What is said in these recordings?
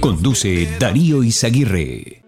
Conduce Darío Izaguirre.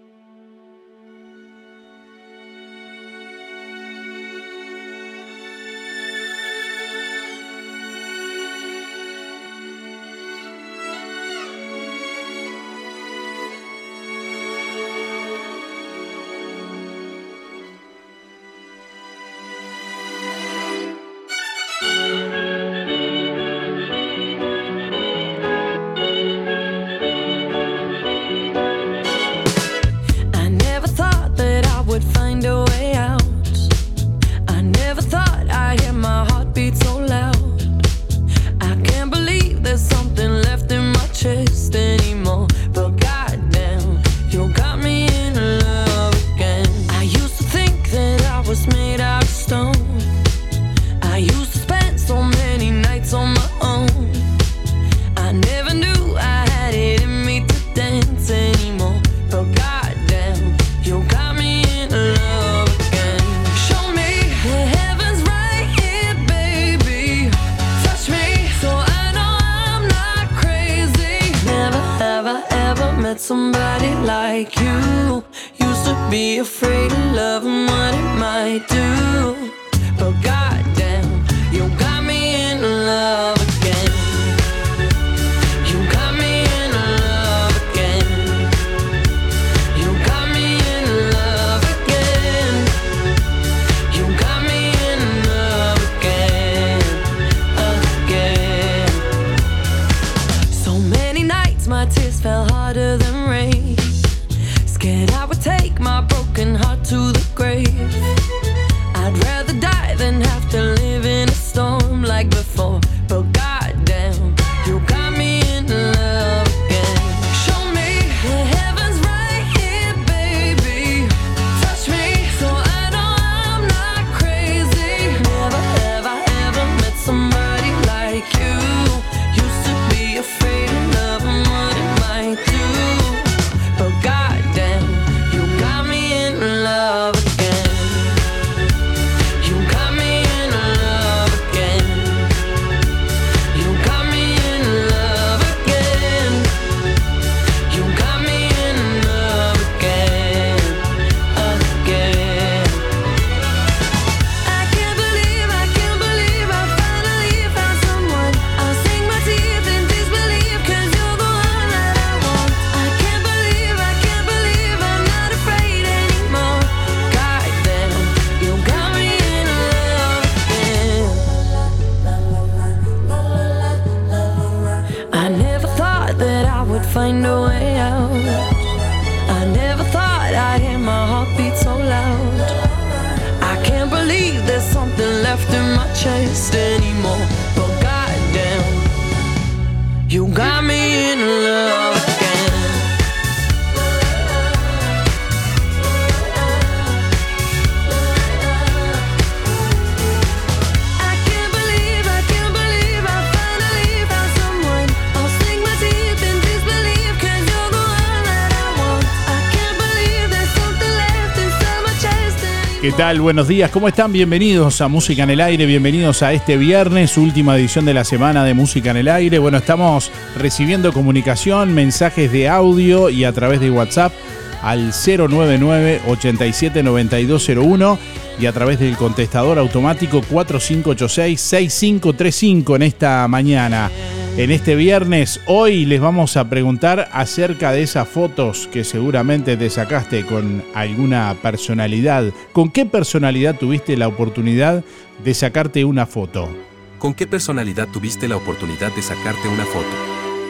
Buenos días, ¿cómo están? Bienvenidos a Música en el Aire, bienvenidos a este viernes, última edición de la semana de Música en el Aire. Bueno, estamos recibiendo comunicación, mensajes de audio y a través de WhatsApp al 099 879201 y a través del contestador automático 4586-6535 en esta mañana. En este viernes, hoy les vamos a preguntar acerca de esas fotos que seguramente te sacaste con alguna personalidad. ¿Con qué personalidad tuviste la oportunidad de sacarte una foto? ¿Con qué personalidad tuviste la oportunidad de sacarte una foto?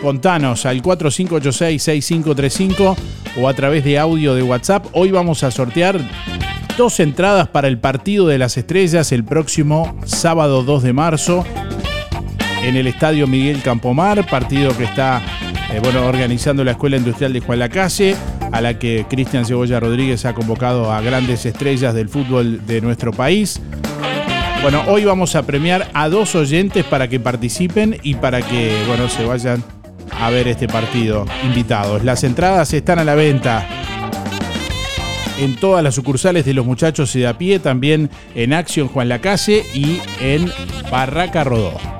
Contanos al 4586-6535 o a través de audio de WhatsApp. Hoy vamos a sortear dos entradas para el Partido de las Estrellas el próximo sábado 2 de marzo en el Estadio Miguel Campomar, partido que está eh, bueno, organizando la Escuela Industrial de Juan Lacase, a la que Cristian Cebolla Rodríguez ha convocado a grandes estrellas del fútbol de nuestro país. Bueno, hoy vamos a premiar a dos oyentes para que participen y para que, bueno, se vayan a ver este partido invitados. Las entradas están a la venta en todas las sucursales de los muchachos y de a pie, también en Acción Juan Lacase y en Barraca Rodó.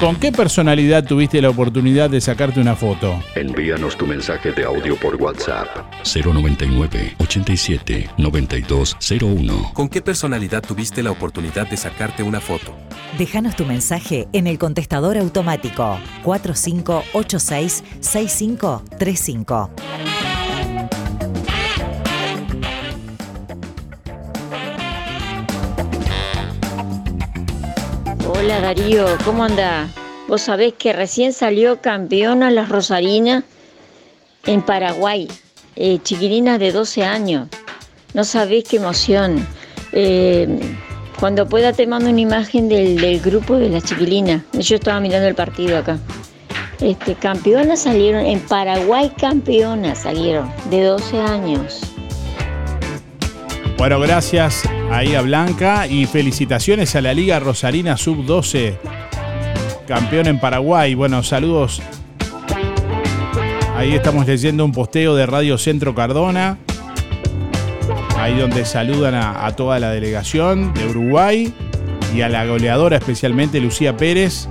¿Con qué personalidad tuviste la oportunidad de sacarte una foto? Envíanos tu mensaje de audio por WhatsApp. 099 87 9201. ¿Con qué personalidad tuviste la oportunidad de sacarte una foto? Déjanos tu mensaje en el contestador automático 4586 6535. Hola Darío, ¿cómo anda? Vos sabés que recién salió campeona las Rosarinas en Paraguay, eh, chiquilinas de 12 años. No sabés qué emoción. Eh, cuando pueda te mando una imagen del, del grupo de las chiquilinas. Yo estaba mirando el partido acá. Este, campeonas salieron, en Paraguay campeonas salieron, de 12 años. Bueno, gracias a Blanca y felicitaciones a la Liga Rosarina Sub-12, campeón en Paraguay. Bueno, saludos. Ahí estamos leyendo un posteo de Radio Centro Cardona, ahí donde saludan a toda la delegación de Uruguay y a la goleadora especialmente Lucía Pérez.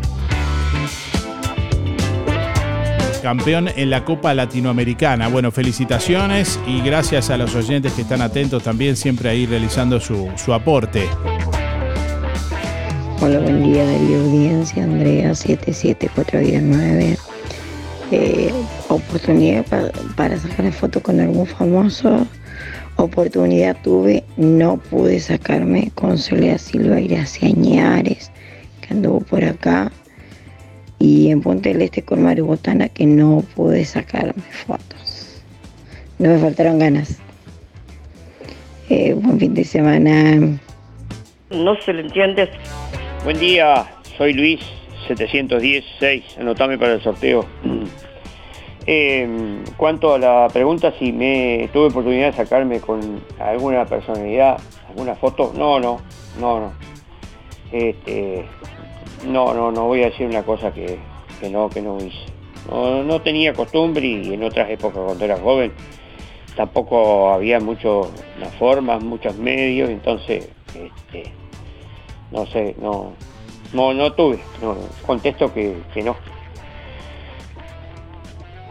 Campeón en la Copa Latinoamericana. Bueno, felicitaciones y gracias a los oyentes que están atentos también, siempre ahí realizando su, su aporte. Hola, buen día Darío Audiencia, Andrea 77419. Eh, oportunidad pa- para sacar foto con algún famoso. Oportunidad tuve, no pude sacarme con Soledad Silva y Gracia que anduvo por acá. Y en Ponte del Este con Mario Botana, que no pude sacarme fotos. No me faltaron ganas. Eh, buen fin de semana. No se le entiende. Buen día, soy Luis 716. Anotame para el sorteo. Eh, cuanto a la pregunta si me tuve oportunidad de sacarme con alguna personalidad, alguna foto, no, no, no, no. Este, no, no, no voy a decir una cosa que, no, que no hice. No, tenía costumbre y en otras épocas cuando era joven tampoco había muchas formas, muchos medios, entonces este, no sé, no, no, no tuve, no, contesto que, que no.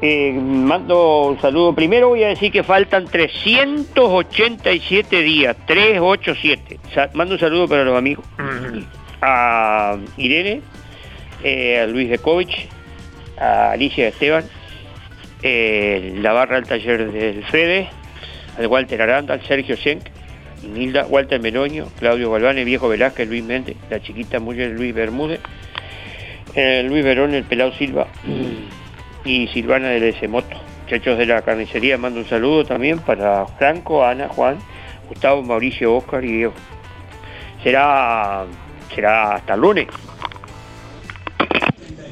Eh, mando un saludo. Primero voy a decir que faltan 387 días, 387. Sa- mando un saludo para los amigos. A Irene, eh, a Luis Dekovich, a Alicia Esteban, eh, la barra del taller del Fede, al Walter Aranda, al Sergio Schenk, Nilda, Walter Meloño, Claudio Galván, el viejo Velázquez, Luis Méndez, la chiquita mujer Luis Bermúdez, eh, Luis Verón, el Pelao Silva y Silvana del Moto. Muchachos de la carnicería, mando un saludo también para Franco, Ana, Juan, Gustavo, Mauricio, Oscar y Diego. Será, será hasta el lunes.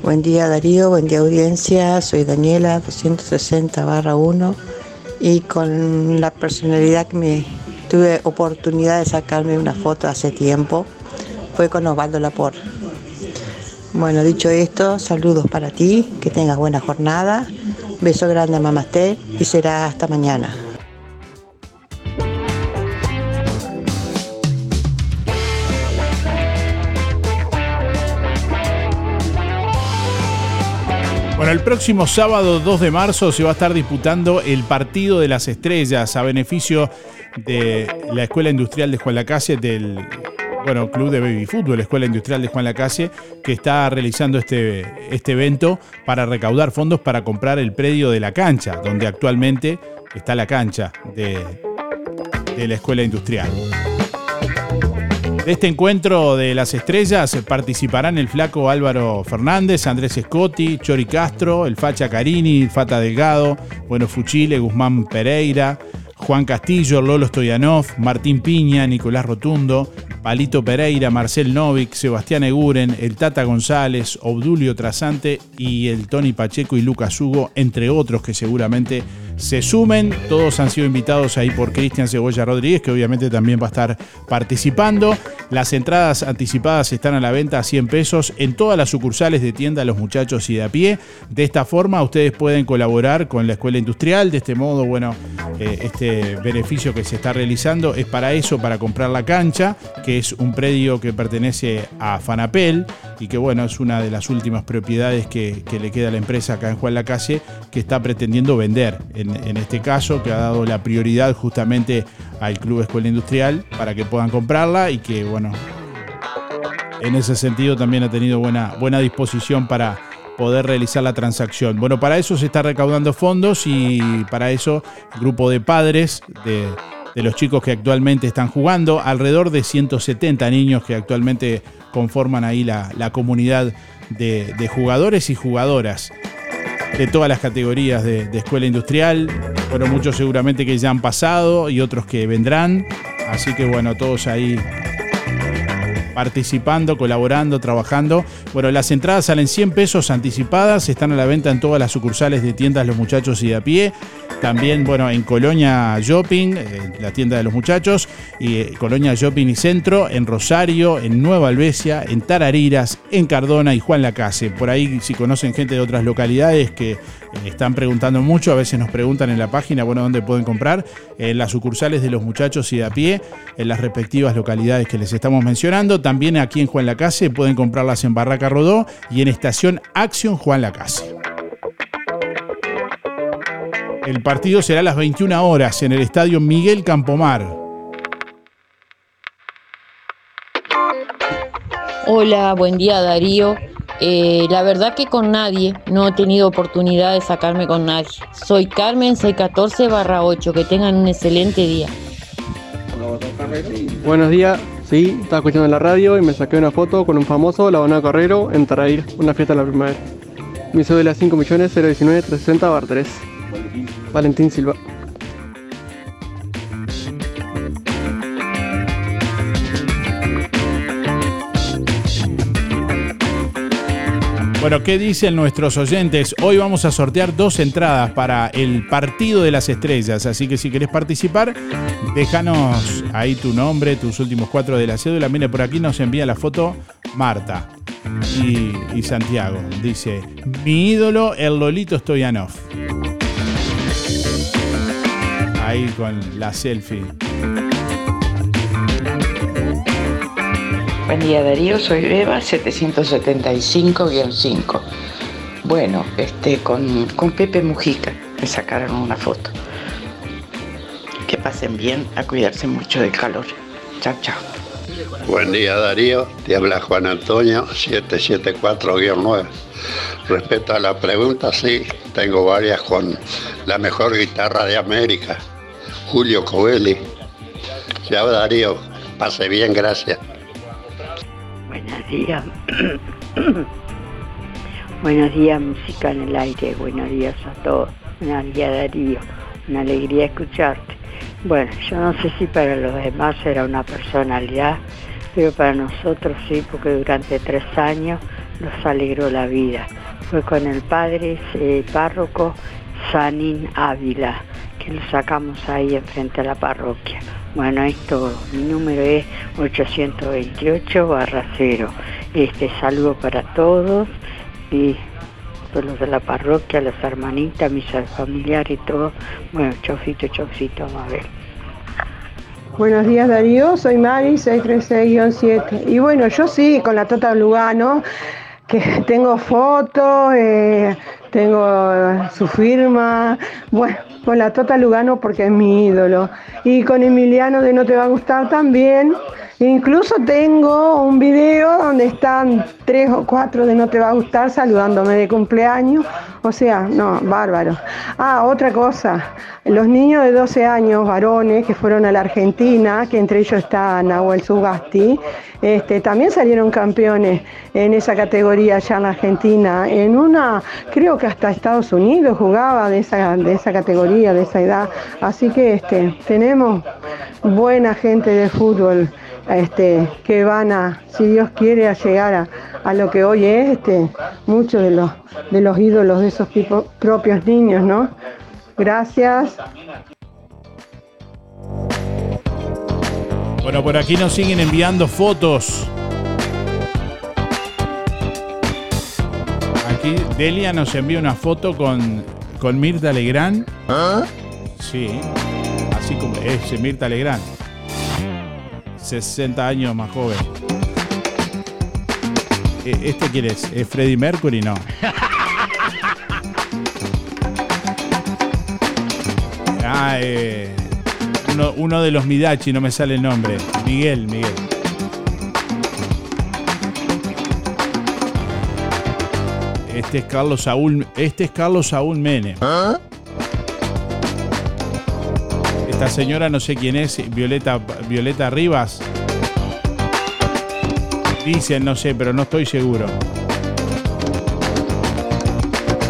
Buen día Darío, buen día audiencia, soy Daniela 260 barra 1 y con la personalidad que me tuve oportunidad de sacarme una foto hace tiempo fue con Osvaldo Lapor. Bueno, dicho esto, saludos para ti, que tengas buena jornada, beso grande a Mamasté y será hasta mañana. Bueno, el próximo sábado 2 de marzo se va a estar disputando el Partido de las Estrellas a beneficio de la Escuela Industrial de Juan Lacase del bueno, Club de Baby Fútbol, Escuela Industrial de Juan Lacase, que está realizando este, este evento para recaudar fondos para comprar el predio de la cancha, donde actualmente está la cancha de, de la Escuela Industrial. De este encuentro de las estrellas participarán el flaco Álvaro Fernández, Andrés Scotti, Chori Castro, el Facha Carini, Fata Delgado, Bueno Fuchile, Guzmán Pereira, Juan Castillo, Lolo Stoyanov, Martín Piña, Nicolás Rotundo, Palito Pereira, Marcel Novik, Sebastián Eguren, el Tata González, Obdulio Trasante y el Tony Pacheco y Lucas Hugo, entre otros que seguramente se sumen. Todos han sido invitados ahí por Cristian Cebolla Rodríguez, que obviamente también va a estar participando. Las entradas anticipadas están a la venta a 100 pesos en todas las sucursales de tienda Los Muchachos y de a pie. De esta forma ustedes pueden colaborar con la Escuela Industrial. De este modo, bueno, eh, este beneficio que se está realizando es para eso, para comprar la cancha, que es un predio que pertenece a Fanapel y que bueno, es una de las últimas propiedades que, le queda a la empresa acá en Juan la Calle que está pretendiendo vender en, este caso, que ha dado la prioridad justamente al Club Escuela Industrial para que puedan comprarla y que, bueno, en ese sentido también ha tenido buena, buena disposición para poder realizar la transacción. Bueno, para eso se está recaudando fondos y para eso grupo de padres de, los chicos que actualmente están jugando, alrededor de 170 niños que actualmente conforman ahí la, comunidad de jugadores y jugadoras de todas las categorías de, escuela industrial. Bueno, muchos seguramente que ya han pasado y otros que vendrán. Así que bueno, todos ahí participando, colaborando, trabajando. Bueno, las entradas salen 100 pesos anticipadas, están a la venta en todas las sucursales de tiendas Los Muchachos y de a pie. También, bueno, en Colonia Shopping, eh, la tienda de los muchachos, y eh, Colonia Shopping y Centro, en Rosario, en Nueva Albesia, en Tarariras, en Cardona y Juan Lacase. Por ahí, si conocen gente de otras localidades que eh, están preguntando mucho, a veces nos preguntan en la página, bueno, dónde pueden comprar, en las sucursales de los muchachos y de a pie, en las respectivas localidades que les estamos mencionando. También aquí en Juan Lacase pueden comprarlas en Barraca Rodó y en Estación Acción Juan Lacase. El partido será a las 21 horas en el estadio Miguel Campomar. Hola, buen día Darío. Eh, la verdad que con nadie, no he tenido oportunidad de sacarme con nadie. Soy Carmen 614 barra 8, que tengan un excelente día. Buenos días, sí, estaba escuchando en la radio y me saqué una foto con un famoso, la Bona Carrero, en Tarair, una fiesta de la primavera. Mi de las 5 millones 019 360 bar 3. Valentín Silva. Bueno, ¿qué dicen nuestros oyentes? Hoy vamos a sortear dos entradas para el Partido de las Estrellas, así que si querés participar, déjanos ahí tu nombre, tus últimos cuatro de la cédula. Mire, por aquí nos envía la foto Marta y, Santiago. Dice, mi ídolo, el Lolito Stoyanov ahí con la selfie. Buen día Darío, soy Beba 775-5. Bueno, este, con, con Pepe Mujica me sacaron una foto. Que pasen bien, a cuidarse mucho del calor. Chao, chao. Buen día Darío, te habla Juan Antonio 774-9. Respecto a la pregunta, sí, tengo varias con la mejor guitarra de América. Julio Covelli. Chao Darío, pase bien, gracias. Buenos días. Buenos días, música en el aire. Buenos días a todos. Buenos días, Darío. Una alegría escucharte. Bueno, yo no sé si para los demás era una personalidad, pero para nosotros sí, porque durante tres años nos alegró la vida. Fue con el padre eh, párroco Sanín Ávila que lo sacamos ahí enfrente a la parroquia. Bueno, es todo. Mi número es 828 barra 0. Este saludo para todos y todos los de la parroquia, las hermanitas, mis familiares y todo. Bueno, vamos a ver. Buenos días Darío, soy Mari 636-7. Y bueno, yo sí, con la Tota Lugano, que tengo fotos, eh, tengo su firma, bueno, con la Tota Lugano porque es mi ídolo. Y con Emiliano de No Te Va a Gustar también. Incluso tengo un video donde están tres o cuatro de No Te Va a Gustar saludándome de cumpleaños. O sea, no, bárbaro. Ah, otra cosa. Los niños de 12 años, varones, que fueron a la Argentina, que entre ellos está Nahuel Sugasti, este, también salieron campeones en esa categoría allá en la Argentina. En una, creo que hasta Estados Unidos jugaba de esa, de esa categoría, de esa edad. Así que este, tenemos buena gente de fútbol este, que van a, si Dios quiere, a llegar a, a lo que hoy es este, muchos de los, de los ídolos de esos tipo- propios niños, ¿no? Gracias. Bueno, por aquí nos siguen enviando fotos. Aquí Delia nos envía una foto con, con Mirta Legrand. Sí, así como es Mirta Legrand. 60 años más joven. Eh, ¿Este quién es? ¿Es Freddie Mercury? No. Ah, eh, uno, uno de los Midachi, no me sale el nombre. Miguel, Miguel. Este es Carlos Saúl, este es Carlos Saúl Menem. Esta señora no sé quién es, Violeta, Violeta Rivas. Dicen, no sé, pero no estoy seguro.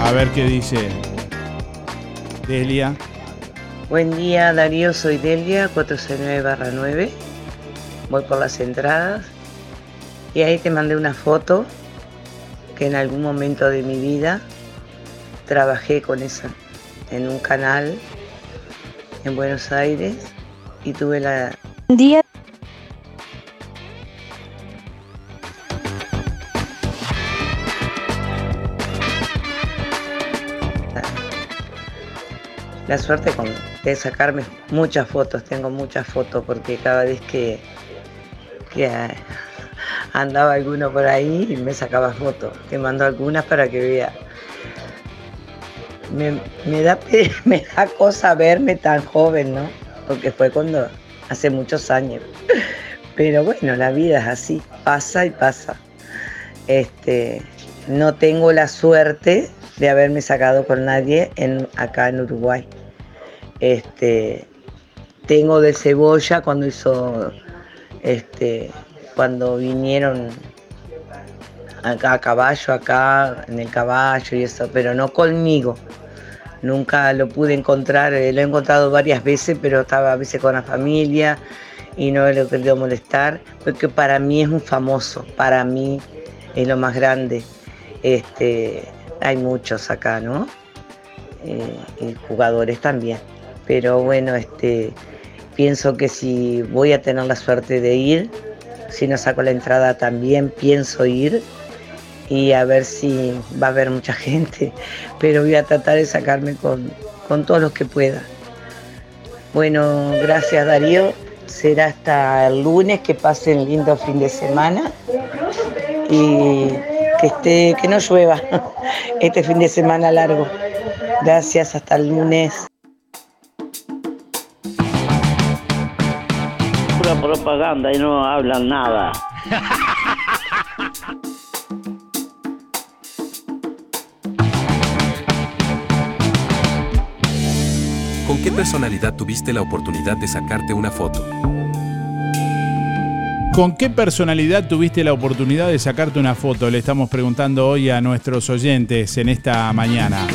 A ver qué dice Delia. Buen día Darío, soy Delia, 469-9. Voy por las entradas y ahí te mandé una foto que en algún momento de mi vida trabajé con esa en un canal en Buenos Aires y tuve la día la suerte con- de sacarme muchas fotos, tengo muchas fotos porque cada vez que, que andaba alguno por ahí me sacaba fotos. Te mando algunas para que vea. Me, da, me da cosa verme tan joven, ¿no? Porque fue cuando, hace muchos años. Pero bueno, la vida es así, pasa y pasa. Este, no tengo la suerte de haberme sacado con nadie en, acá en Uruguay. Este, tengo de cebolla cuando hizo, este, cuando vinieron acá a caballo, acá en el caballo y eso, pero no conmigo. Nunca lo pude encontrar, eh, lo he encontrado varias veces, pero estaba a veces con la familia y no lo he querido molestar, porque para mí es un famoso, para mí es lo más grande. Este, hay muchos acá, ¿no? Eh, y jugadores también. Pero bueno, este, pienso que si voy a tener la suerte de ir, si no saco la entrada también pienso ir y a ver si va a haber mucha gente, pero voy a tratar de sacarme con, con todos los que pueda. Bueno, gracias Darío. Será hasta el lunes que pasen lindo fin de semana y que esté, que no llueva este fin de semana largo. Gracias, hasta el lunes. Pura propaganda y no hablan nada. ¿Con qué personalidad tuviste la oportunidad de sacarte una foto? ¿Con qué personalidad tuviste la oportunidad de sacarte una foto? Le estamos preguntando hoy a nuestros oyentes en esta mañana.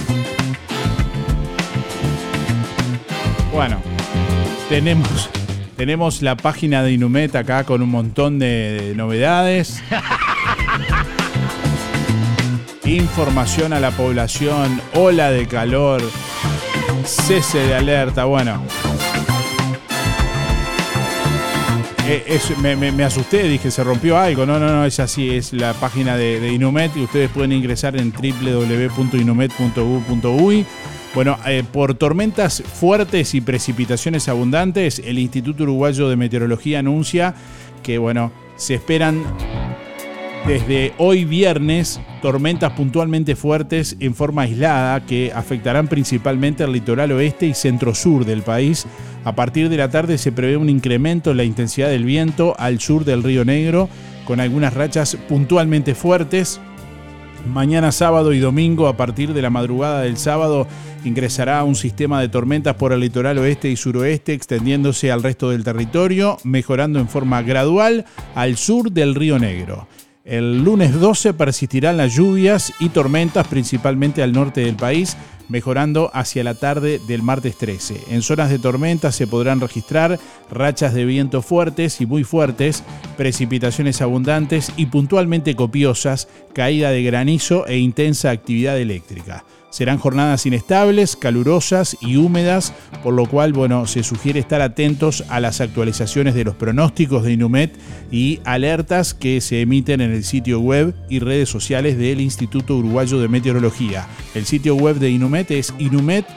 Bueno, tenemos, tenemos la página de Inumet acá con un montón de novedades. Información a la población, ola de calor, cese de alerta, bueno. Eh, es- me, asusté, dije, se rompió algo. No, no, no, es así, es la página de, de Inumet y ustedes pueden ingresar en www.inumet.gov.uy. Bueno, eh, por tormentas fuertes y precipitaciones abundantes, el Instituto Uruguayo de Meteorología anuncia que, bueno, se esperan Desde hoy viernes, tormentas puntualmente fuertes en forma aislada que afectarán principalmente al litoral oeste y centro-sur del país. A partir de la tarde se prevé un incremento en la intensidad del viento al sur del Río Negro, con algunas rachas puntualmente fuertes. Mañana sábado y domingo, a partir de la madrugada del sábado, ingresará un sistema de tormentas por el litoral oeste y suroeste, extendiéndose al resto del territorio, mejorando en forma gradual al sur del Río Negro. El lunes 12 persistirán las lluvias y tormentas principalmente al norte del país, mejorando hacia la tarde del martes 13. En zonas de tormenta se podrán registrar rachas de viento fuertes y muy fuertes, precipitaciones abundantes y puntualmente copiosas, caída de granizo e intensa actividad eléctrica. Serán jornadas inestables, calurosas y húmedas, por lo cual, bueno, se sugiere estar atentos a las actualizaciones de los pronósticos de Inumet y alertas que se emiten en el sitio web y redes sociales del Instituto Uruguayo de Meteorología. El sitio web de Inumet es inumet.gov.uy.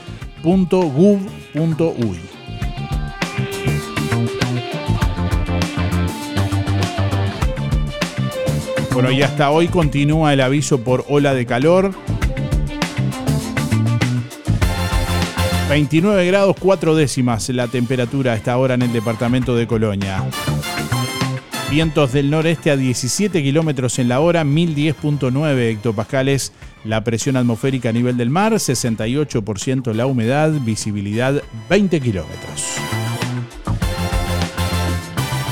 Bueno, y hasta hoy continúa el aviso por ola de calor. 29 grados 4 décimas la temperatura a esta hora en el departamento de Colonia. Vientos del noreste a 17 kilómetros en la hora, 1010.9 hectopascales la presión atmosférica a nivel del mar, 68% la humedad, visibilidad 20 kilómetros.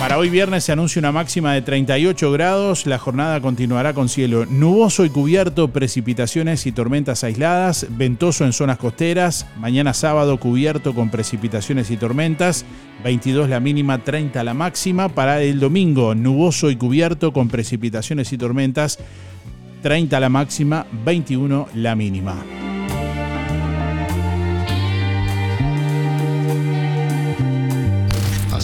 Para hoy viernes se anuncia una máxima de 38 grados. La jornada continuará con cielo nuboso y cubierto, precipitaciones y tormentas aisladas, ventoso en zonas costeras. Mañana sábado cubierto con precipitaciones y tormentas. 22 la mínima, 30 la máxima. Para el domingo nuboso y cubierto con precipitaciones y tormentas. 30 la máxima, 21 la mínima.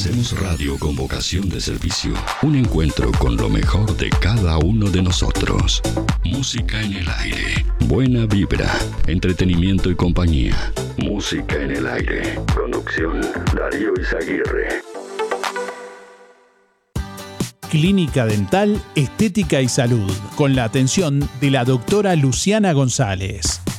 Hacemos radio con vocación de servicio. Un encuentro con lo mejor de cada uno de nosotros. Música en el aire. Buena vibra. Entretenimiento y compañía. Música en el aire. Conducción Darío Izaguirre. Clínica Dental, Estética y Salud, con la atención de la doctora Luciana González.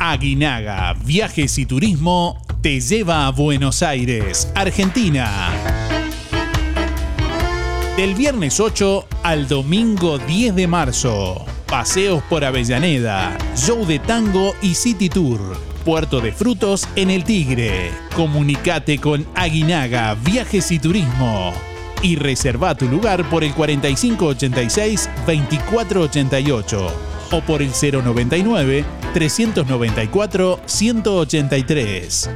Aguinaga, viajes y turismo te lleva a Buenos Aires, Argentina. Del viernes 8 al domingo 10 de marzo. Paseos por Avellaneda, show de tango y city tour. Puerto de Frutos en el Tigre. Comunicate con Aguinaga Viajes y Turismo. Y reserva tu lugar por el 4586-2488 o por el 099 394 183.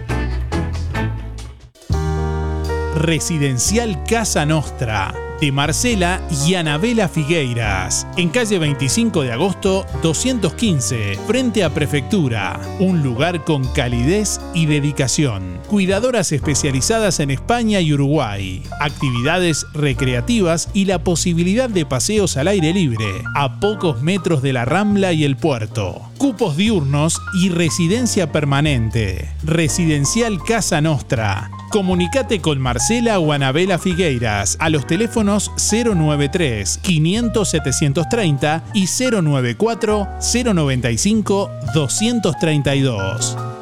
Residencial Casa Nostra. De Marcela y Anabela Figueiras, en calle 25 de agosto 215, frente a Prefectura, un lugar con calidez y dedicación. Cuidadoras especializadas en España y Uruguay, actividades recreativas y la posibilidad de paseos al aire libre, a pocos metros de la Rambla y el puerto. Cupos diurnos y residencia permanente. Residencial Casa Nostra. Comunicate con Marcela o Anabela Figueiras a los teléfonos 093 500 730 y 094 095 232.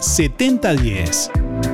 7010.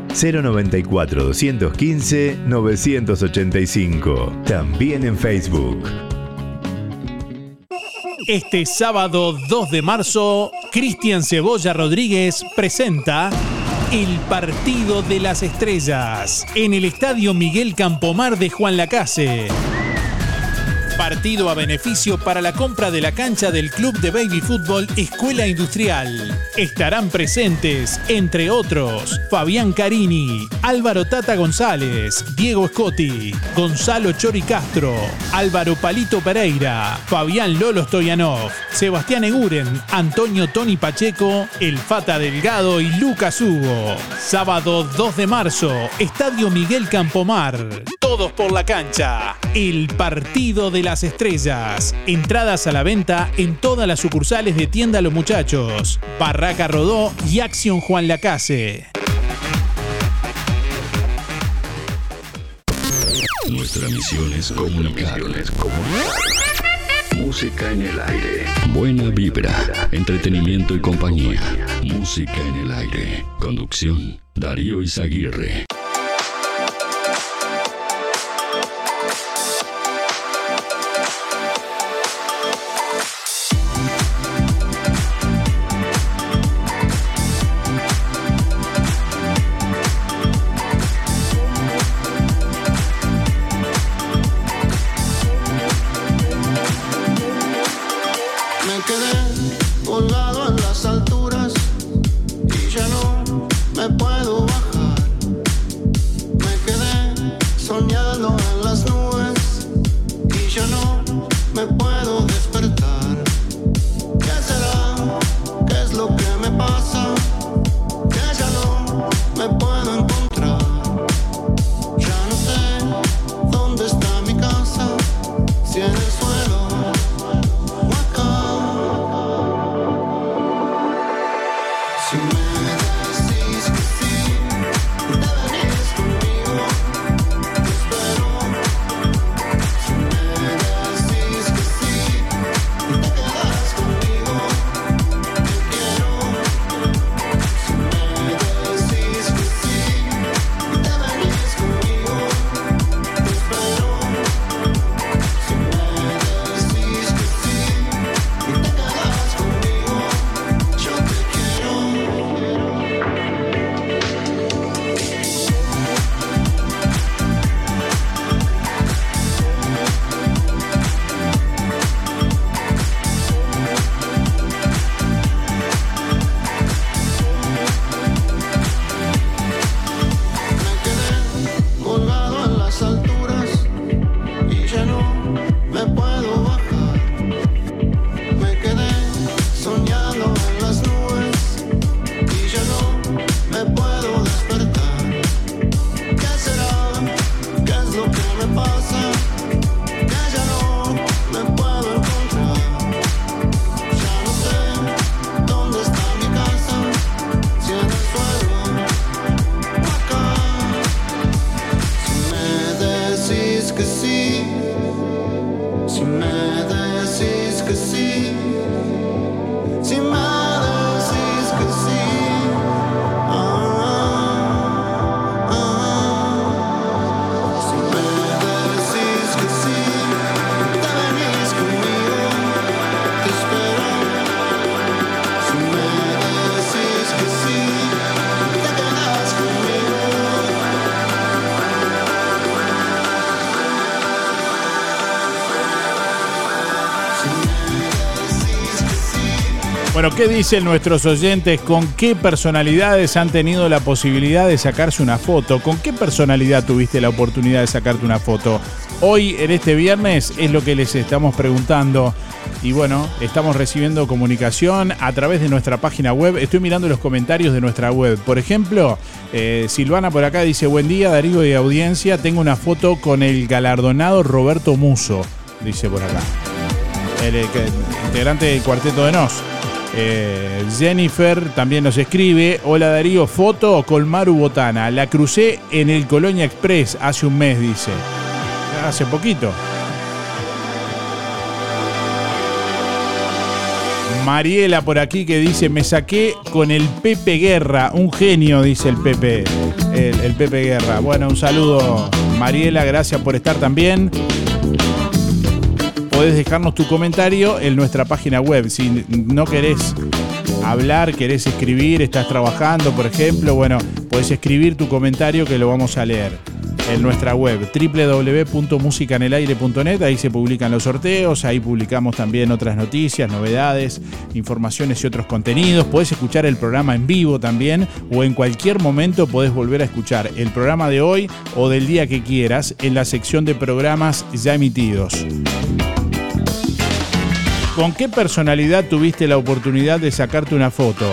094 215 985. También en Facebook. Este sábado 2 de marzo, Cristian Cebolla Rodríguez presenta el Partido de las Estrellas en el Estadio Miguel Campomar de Juan Lacase. Partido a beneficio para la compra de la cancha del Club de Baby Fútbol Escuela Industrial. Estarán presentes, entre otros, Fabián Carini, Álvaro Tata González, Diego Scotti, Gonzalo Chori Castro, Álvaro Palito Pereira, Fabián Lolo Stoyanov, Sebastián Eguren, Antonio Tony Pacheco, El Fata Delgado y Lucas Hugo. Sábado 2 de marzo, Estadio Miguel Campomar. Todos por la cancha. El Partido de las Estrellas. Entradas a la venta en todas las sucursales de Tienda Los Muchachos, Barraca Rodó y Acción Juan Lacase. Nuestra misión es comunicar. Música en el aire. Buena vibra, entretenimiento y compañía. Música en el aire. Conducción, Darío Izaguirre. ¿Qué dicen nuestros oyentes? ¿Con qué personalidades han tenido la posibilidad de sacarse una foto? ¿Con qué personalidad tuviste la oportunidad de sacarte una foto? Hoy, en este viernes, es lo que les estamos preguntando. Y bueno, estamos recibiendo comunicación a través de nuestra página web. Estoy mirando los comentarios de nuestra web. Por ejemplo, eh, Silvana por acá dice, buen día Darío de audiencia, tengo una foto con el galardonado Roberto Muso, dice por acá. El, integrante del cuarteto de Nos. Eh, Jennifer también nos escribe, hola Darío, foto con Maru Botana, la crucé en el Colonia Express hace un mes, dice. Hace poquito. Mariela por aquí que dice, me saqué con el Pepe Guerra, un genio, dice el Pepe, el, el Pepe Guerra. Bueno, un saludo Mariela, gracias por estar también. Podés dejarnos tu comentario en nuestra página web. Si no querés hablar, querés escribir, estás trabajando, por ejemplo, bueno, podés escribir tu comentario que lo vamos a leer en nuestra web www.musicanelaire.net. Ahí se publican los sorteos, ahí publicamos también otras noticias, novedades, informaciones y otros contenidos. Podés escuchar el programa en vivo también o en cualquier momento podés volver a escuchar el programa de hoy o del día que quieras en la sección de programas ya emitidos. ¿Con qué personalidad tuviste la oportunidad de sacarte una foto?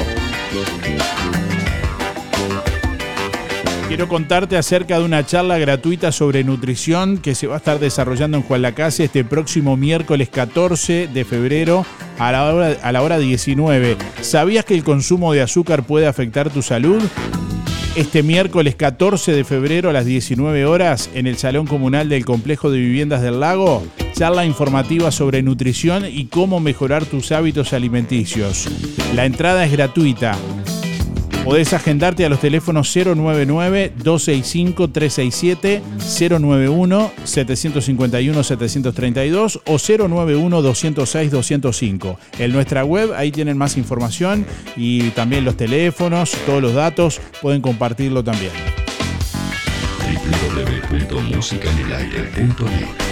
Quiero contarte acerca de una charla gratuita sobre nutrición que se va a estar desarrollando en Juan Lacase este próximo miércoles 14 de febrero a la, hora, a la hora 19. ¿Sabías que el consumo de azúcar puede afectar tu salud? Este miércoles 14 de febrero a las 19 horas en el Salón Comunal del Complejo de Viviendas del Lago, charla informativa sobre nutrición y cómo mejorar tus hábitos alimenticios. La entrada es gratuita. Podés agendarte a los teléfonos 099-265-367, 091-751-732 o 091-206-205. En nuestra web ahí tienen más información y también los teléfonos, todos los datos, pueden compartirlo también. www.musicanelaire.net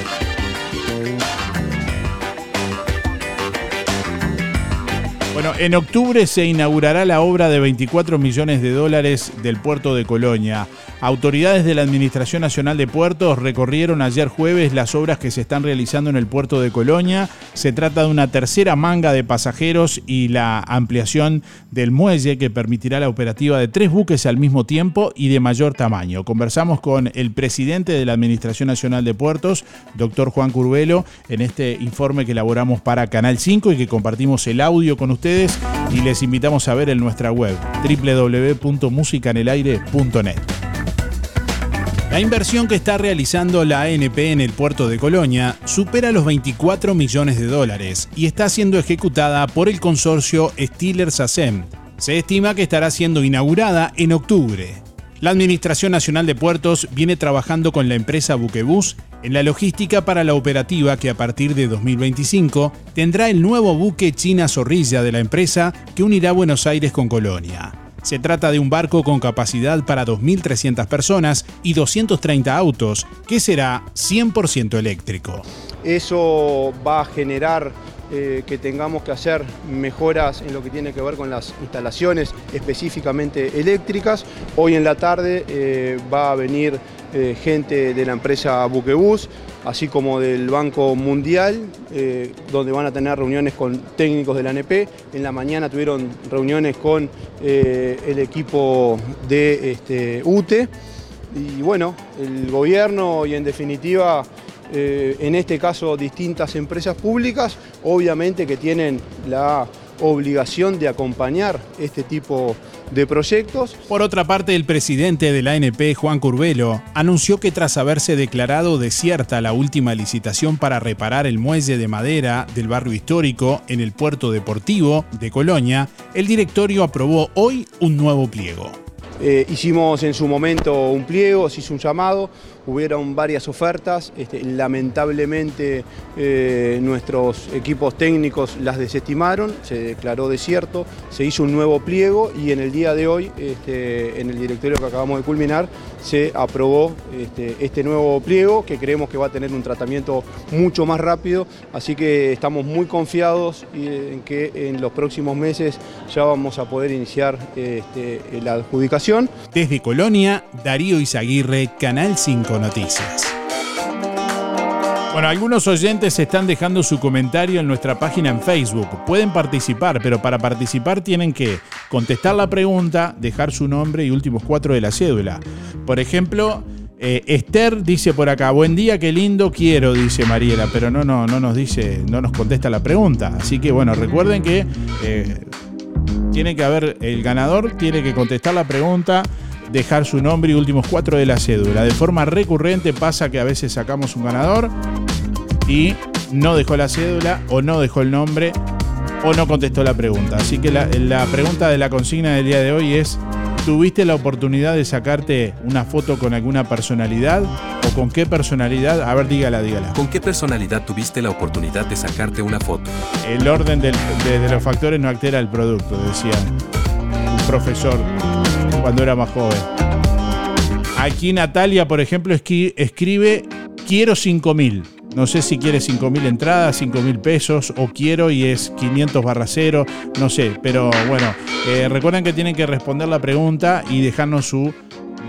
Bueno, en octubre se inaugurará la obra de 24 millones de dólares del puerto de Colonia. Autoridades de la Administración Nacional de Puertos recorrieron ayer jueves las obras que se están realizando en el puerto de Colonia. Se trata de una tercera manga de pasajeros y la ampliación del muelle que permitirá la operativa de tres buques al mismo tiempo y de mayor tamaño. Conversamos con el presidente de la Administración Nacional de Puertos, doctor Juan Curvelo, en este informe que elaboramos para Canal 5 y que compartimos el audio con ustedes y les invitamos a ver en nuestra web www.musicanelaire.net. La inversión que está realizando la ANP en el puerto de Colonia supera los 24 millones de dólares y está siendo ejecutada por el consorcio Stiller SACEM. Se estima que estará siendo inaugurada en octubre. La Administración Nacional de Puertos viene trabajando con la empresa Buquebus en la logística para la operativa que a partir de 2025 tendrá el nuevo buque China Zorrilla de la empresa que unirá Buenos Aires con Colonia. Se trata de un barco con capacidad para 2.300 personas y 230 autos, que será 100% eléctrico. Eso va a generar eh, que tengamos que hacer mejoras en lo que tiene que ver con las instalaciones específicamente eléctricas. Hoy en la tarde eh, va a venir eh, gente de la empresa Buquebus, así como del Banco Mundial, eh, donde van a tener reuniones con técnicos de la ANP. En la mañana tuvieron reuniones con eh, el equipo de este, UTE. Y bueno, el gobierno y en definitiva en este caso distintas empresas públicas, obviamente que tienen la obligación de acompañar este tipo de proyectos. Por otra parte, el presidente de la ANP, Juan Curbelo, anunció que tras haberse declarado desierta la última licitación para reparar el muelle de madera del barrio histórico en el puerto deportivo de Colonia, el directorio aprobó hoy un nuevo pliego. Eh, hicimos en su momento un pliego, se hizo un llamado, hubieron varias ofertas, este, lamentablemente eh, nuestros equipos técnicos las desestimaron, se declaró desierto, se hizo un nuevo pliego y en el día de hoy, este, en el directorio que acabamos de culminar, se aprobó este, este nuevo pliego que creemos que va a tener un tratamiento mucho más rápido, así que estamos muy confiados en que en los próximos meses ya vamos a poder iniciar este, la adjudicación. Desde Colonia, Darío Izaguirre, Canal 5 Noticias. Bueno, algunos oyentes están dejando su comentario en nuestra página en Facebook. Pueden participar, pero para participar tienen que contestar la pregunta, dejar su nombre y últimos cuatro de la cédula. Por ejemplo, eh, Esther dice por acá, buen día, qué lindo quiero, dice Mariela, pero no, no, no nos dice, no nos contesta la pregunta. Así que bueno, recuerden que eh, tiene que haber, el ganador tiene que contestar la pregunta, dejar su nombre y últimos cuatro de la cédula. De forma recurrente pasa que a veces sacamos un ganador y no dejó la cédula o no dejó el nombre o no contestó la pregunta. Así que la, la pregunta de la consigna del día de hoy es, ¿tuviste la oportunidad de sacarte una foto con alguna personalidad o con qué personalidad? A ver, dígala, dígala. ¿Con qué personalidad tuviste la oportunidad de sacarte una foto? El orden del- de, de los factores no altera el producto, decía un profesor cuando era más joven. Aquí Natalia, por ejemplo, escribe, quiero 5.000. No sé si quiere 5.000 entradas, 5.000 pesos o quiero y es 500 barra cero, no sé. Pero bueno, eh, recuerden que tienen que responder la pregunta y dejarnos su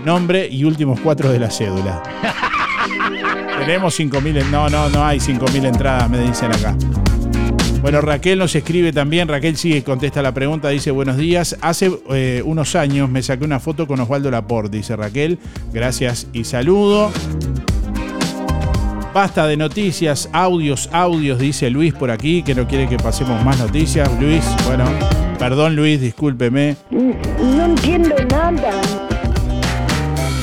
nombre y últimos cuatro de la cédula. Tenemos 5.000, en- no, no, no hay 5.000 entradas, me dicen acá. Bueno, Raquel nos escribe también, Raquel sigue, contesta la pregunta, dice buenos días. Hace eh, unos años me saqué una foto con Osvaldo Laporte, dice Raquel. Gracias y saludo. Basta de noticias, audios, audios, dice Luis por aquí, que no quiere que pasemos más noticias. Luis, bueno, perdón Luis, discúlpeme. No entiendo nada.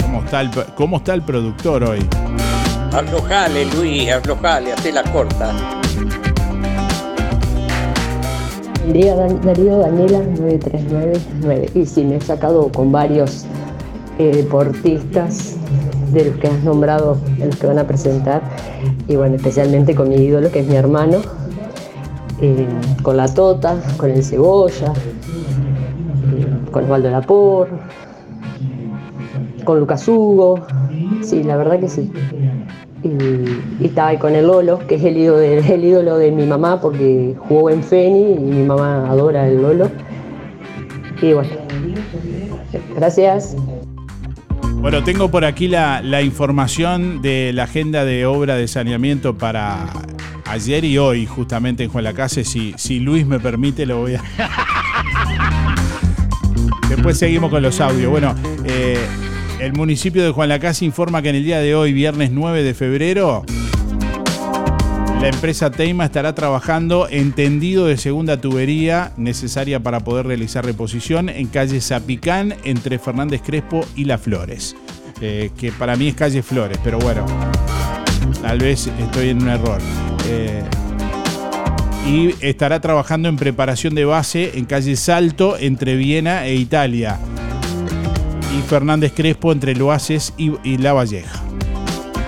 ¿Cómo está el, cómo está el productor hoy? Aflojale, Luis, aflojale, hacé la corta. Darío Daniela 9399. Y sí, me he sacado con varios eh, deportistas de los que has nombrado, de los que van a presentar. Y bueno, especialmente con mi ídolo, que es mi hermano. eh, con la Tota, con el Cebolla, eh, con Osvaldo Lapor, con Lucas Hugo. Sí, la verdad que sí. Y, estaba ahí con el Lolo, que es el ídolo, de, ídolo de mi mamá, porque jugó en Feni y mi mamá adora el Lolo. Y bueno, gracias. Bueno, tengo por aquí la, la información de la agenda de obra de saneamiento para ayer y hoy, justamente en Juan Lacase. Si, si Luis me permite, lo voy a. Después seguimos con los audios. Bueno, eh, el municipio de Juan Lacase informa que en el día de hoy, viernes 9 de febrero, la empresa Teima estará trabajando en tendido de segunda tubería necesaria para poder realizar reposición en calle Zapicán entre Fernández Crespo y Las Flores. Eh, que para mí es calle Flores, pero bueno, tal vez estoy en un error. Eh, y estará trabajando en preparación de base en calle Salto entre Viena e Italia. Y Fernández Crespo entre Loaces y, y La Valleja.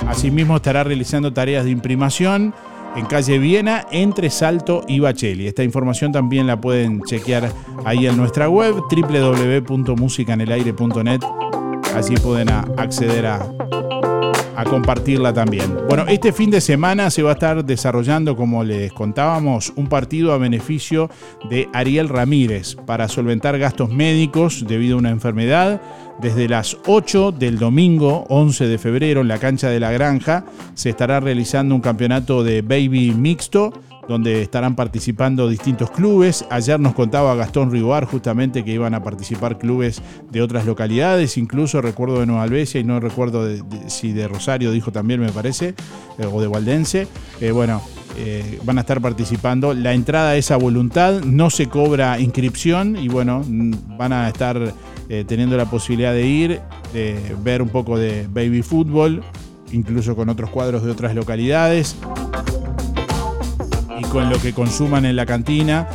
Asimismo estará realizando tareas de imprimación en calle Viena entre Salto y Bacheli. Esta información también la pueden chequear ahí en nuestra web www.musicanelaire.net. Allí pueden acceder a, a compartirla también. Bueno, este fin de semana se va a estar desarrollando, como les contábamos, un partido a beneficio de Ariel Ramírez para solventar gastos médicos debido a una enfermedad. Desde las 8 del domingo 11 de febrero en la cancha de la granja se estará realizando un campeonato de baby mixto donde estarán participando distintos clubes. Ayer nos contaba Gastón Rigoar justamente que iban a participar clubes de otras localidades, incluso recuerdo de Nueva Albesia y no recuerdo si de Rosario dijo también me parece, eh, o de Waldense. Eh, bueno, eh, van a estar participando. La entrada es a voluntad, no se cobra inscripción y bueno, mm, van a estar teniendo la posibilidad de ir, ver un poco de baby fútbol, incluso con otros cuadros de otras localidades con lo que consuman en la cantina.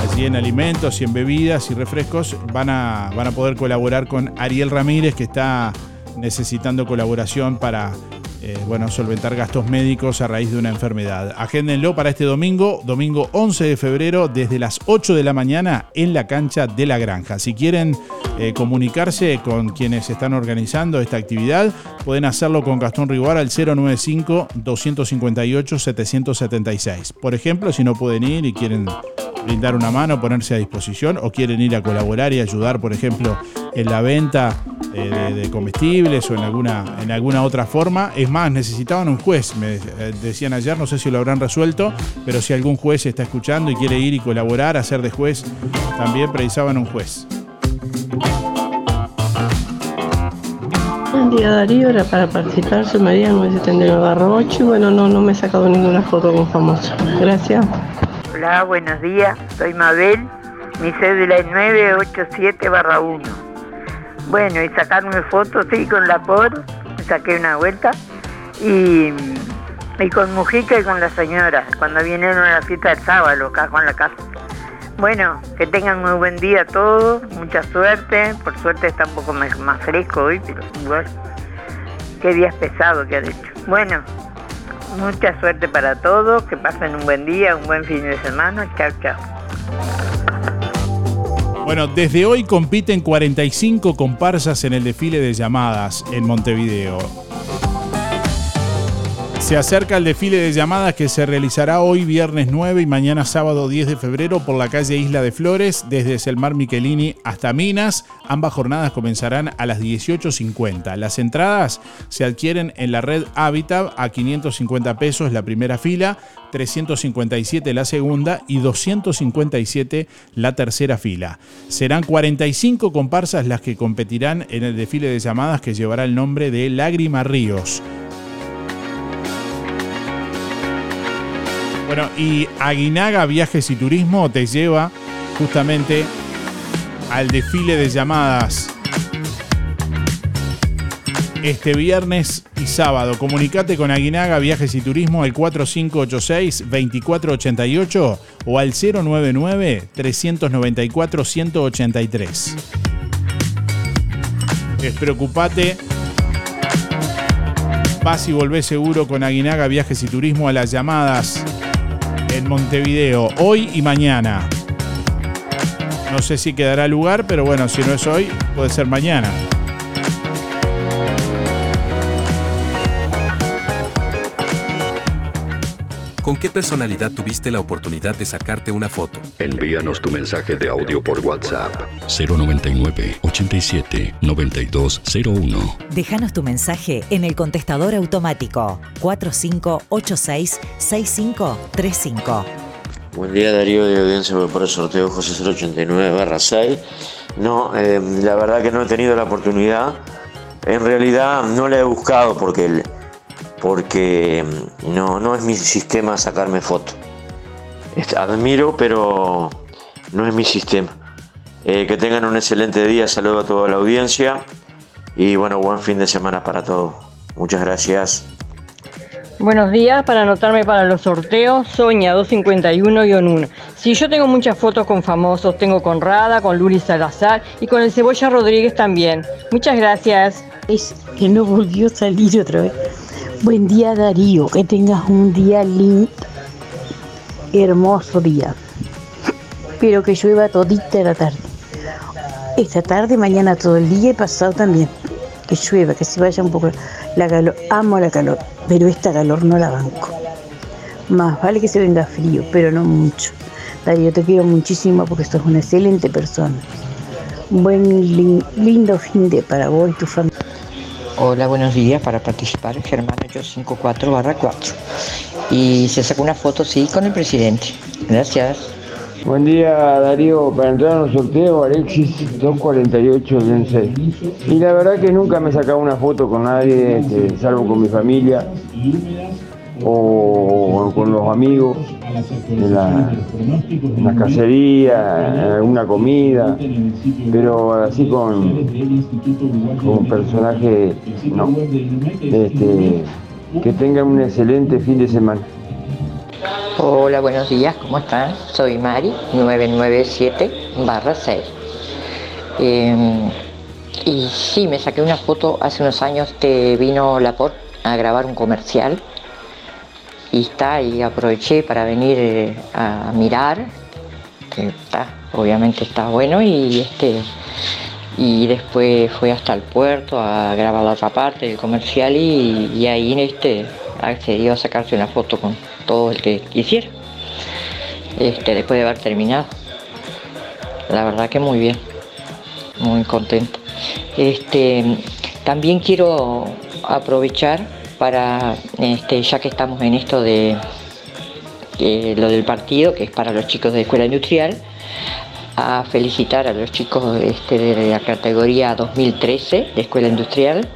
Allí en alimentos y en bebidas y refrescos van a, van a poder colaborar con Ariel Ramírez que está necesitando colaboración para eh, bueno, solventar gastos médicos a raíz de una enfermedad. Agéndenlo para este domingo, domingo 11 de febrero, desde las 8 de la mañana en la cancha de la granja. Si quieren eh, comunicarse con quienes están organizando esta actividad, pueden hacerlo con Gastón Riguar al 095-258-776. Por ejemplo, si no pueden ir y quieren brindar una mano, ponerse a disposición o quieren ir a colaborar y ayudar, por ejemplo, en la venta eh, de, de comestibles o en alguna, en alguna otra forma. Es más, necesitaban un juez, me decían ayer, no sé si lo habrán resuelto, pero si algún juez está escuchando y quiere ir y colaborar, hacer de juez, también precisaban un juez. Buen día Darío, era para participar, soy María 979 barra 8 y bueno, no, no me he sacado ninguna foto con famoso. Gracias. Hola, buenos días. Soy Mabel. Mi cédula es 987 barra 1. Bueno, y sacarme fotos, sí, con la por. Saqué una vuelta. Y, y con Mujica y con la señora, cuando vinieron a la fiesta del sábado, acá con la casa. Bueno, que tengan muy buen día todos, mucha suerte. Por suerte está un poco más, fresco hoy, pero igual. Qué días pesados que han hecho. Bueno, mucha suerte para todos, que pasen un buen día, un buen fin de semana. Chao, chao. Bueno, desde hoy compiten 45 comparsas en el desfile de llamadas en Montevideo. Se acerca el desfile de llamadas que se realizará hoy viernes 9 y mañana sábado 10 de febrero por la calle Isla de Flores, desde Selmar Michelini hasta Minas. Ambas jornadas comenzarán a las 18.50. Las entradas se adquieren en la red Habitat a 550 pesos la primera fila, 357 la segunda y 257 la tercera fila. Serán 45 comparsas las que competirán en el desfile de llamadas que llevará el nombre de Lágrima Ríos. Bueno, y Aguinaga Viajes y Turismo te lleva justamente al desfile de llamadas este viernes y sábado. Comunicate con Aguinaga Viajes y Turismo al 4586-2488 o al 099-394-183. Despreocupate. Vas y volvés seguro con Aguinaga Viajes y Turismo a las llamadas en Montevideo, hoy y mañana. No sé si quedará lugar, pero bueno, si no es hoy, puede ser mañana. ¿Con qué personalidad tuviste la oportunidad de sacarte una foto? Envíanos tu mensaje de audio por WhatsApp 099 87 9201. Déjanos tu mensaje en el contestador automático 4586-6535. Buen día Darío de audiencia por el sorteo José 089 barra 6. No, eh, la verdad que no he tenido la oportunidad. En realidad no la he buscado porque, el- porque mm, no, no es mi sistema sacarme fotos. Admiro, pero no es mi sistema. Eh, que tengan un excelente día, saludo a toda la audiencia y bueno, buen fin de semana para todos. Muchas gracias. Buenos días, para anotarme para los sorteos, Soña 251-1. Si yo tengo muchas fotos con famosos, tengo con Rada, con Luli Salazar y con el Cebolla Rodríguez también. Muchas gracias. Es que no volvió a salir otra vez. Buen día Darío, que tengas un día lindo, hermoso día. Pero que llueva todita la tarde. Esta tarde, mañana todo el día y pasado también. Que llueva, que se vaya un poco la calor. Amo la calor, pero esta calor no la banco. Más vale que se venga frío, pero no mucho. Darío, te quiero muchísimo porque sos una excelente persona. Buen lin- lindo fin de para vos y tu familia. Hola, buenos días. Para participar, Germán 854 barra 4. y se sacó una foto, sí, con el presidente. Gracias. Buen día Darío, para entrar a un sorteo Alexis 248 6. Y la verdad que nunca me he sacado una foto con nadie, este, salvo con mi familia o, con los amigos en la, en la en alguna comida, pero así con, con personaje no. Este, que tengan un excelente fin de semana. Hola, buenos días, ¿cómo están? Soy Mari, 997-6. Eh, y sí, me saqué una foto hace unos años que vino Laport a grabar un comercial y está, y aproveché para venir eh, a mirar, que está, obviamente está bueno, y este y después fue hasta el puerto a grabar la otra parte del comercial y, y ahí este accedió a sacarse una foto con todo el que quisiera. Este, después de haber terminado. La verdad que muy bien. Muy contento. Este, también quiero aprovechar para, este, ya que estamos en esto de lo del partido, que es para los chicos de escuela industrial, a felicitar a los chicos este, de la categoría 2013 de escuela industrial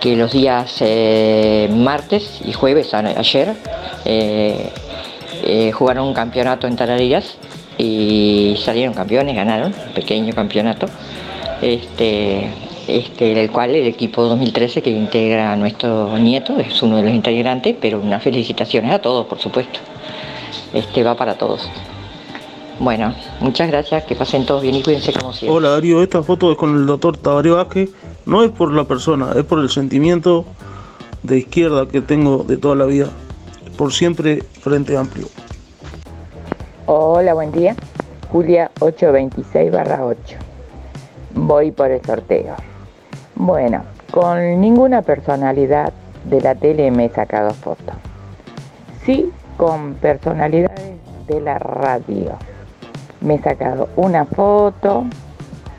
que los días eh, martes y jueves, ayer, eh, eh, jugaron un campeonato en Tarariras y salieron campeones, ganaron, un pequeño campeonato, este, este, del cual el equipo 2013 que integra a nuestro nieto es uno de los integrantes, pero unas felicitaciones a todos, por supuesto. Este va para todos. Bueno, muchas gracias, que pasen todos bien y cuídense como siempre. Hola Darío, esta foto es con el doctor Tabaré Vázquez. No es por la persona, es por el sentimiento de izquierda que tengo de toda la vida. Por siempre Frente Amplio. Hola, buen día. Julia 826 barra 8. Voy por el sorteo. Bueno, con ninguna personalidad de la tele me he sacado fotos. Sí, con personalidades de la radio. Me he sacado una foto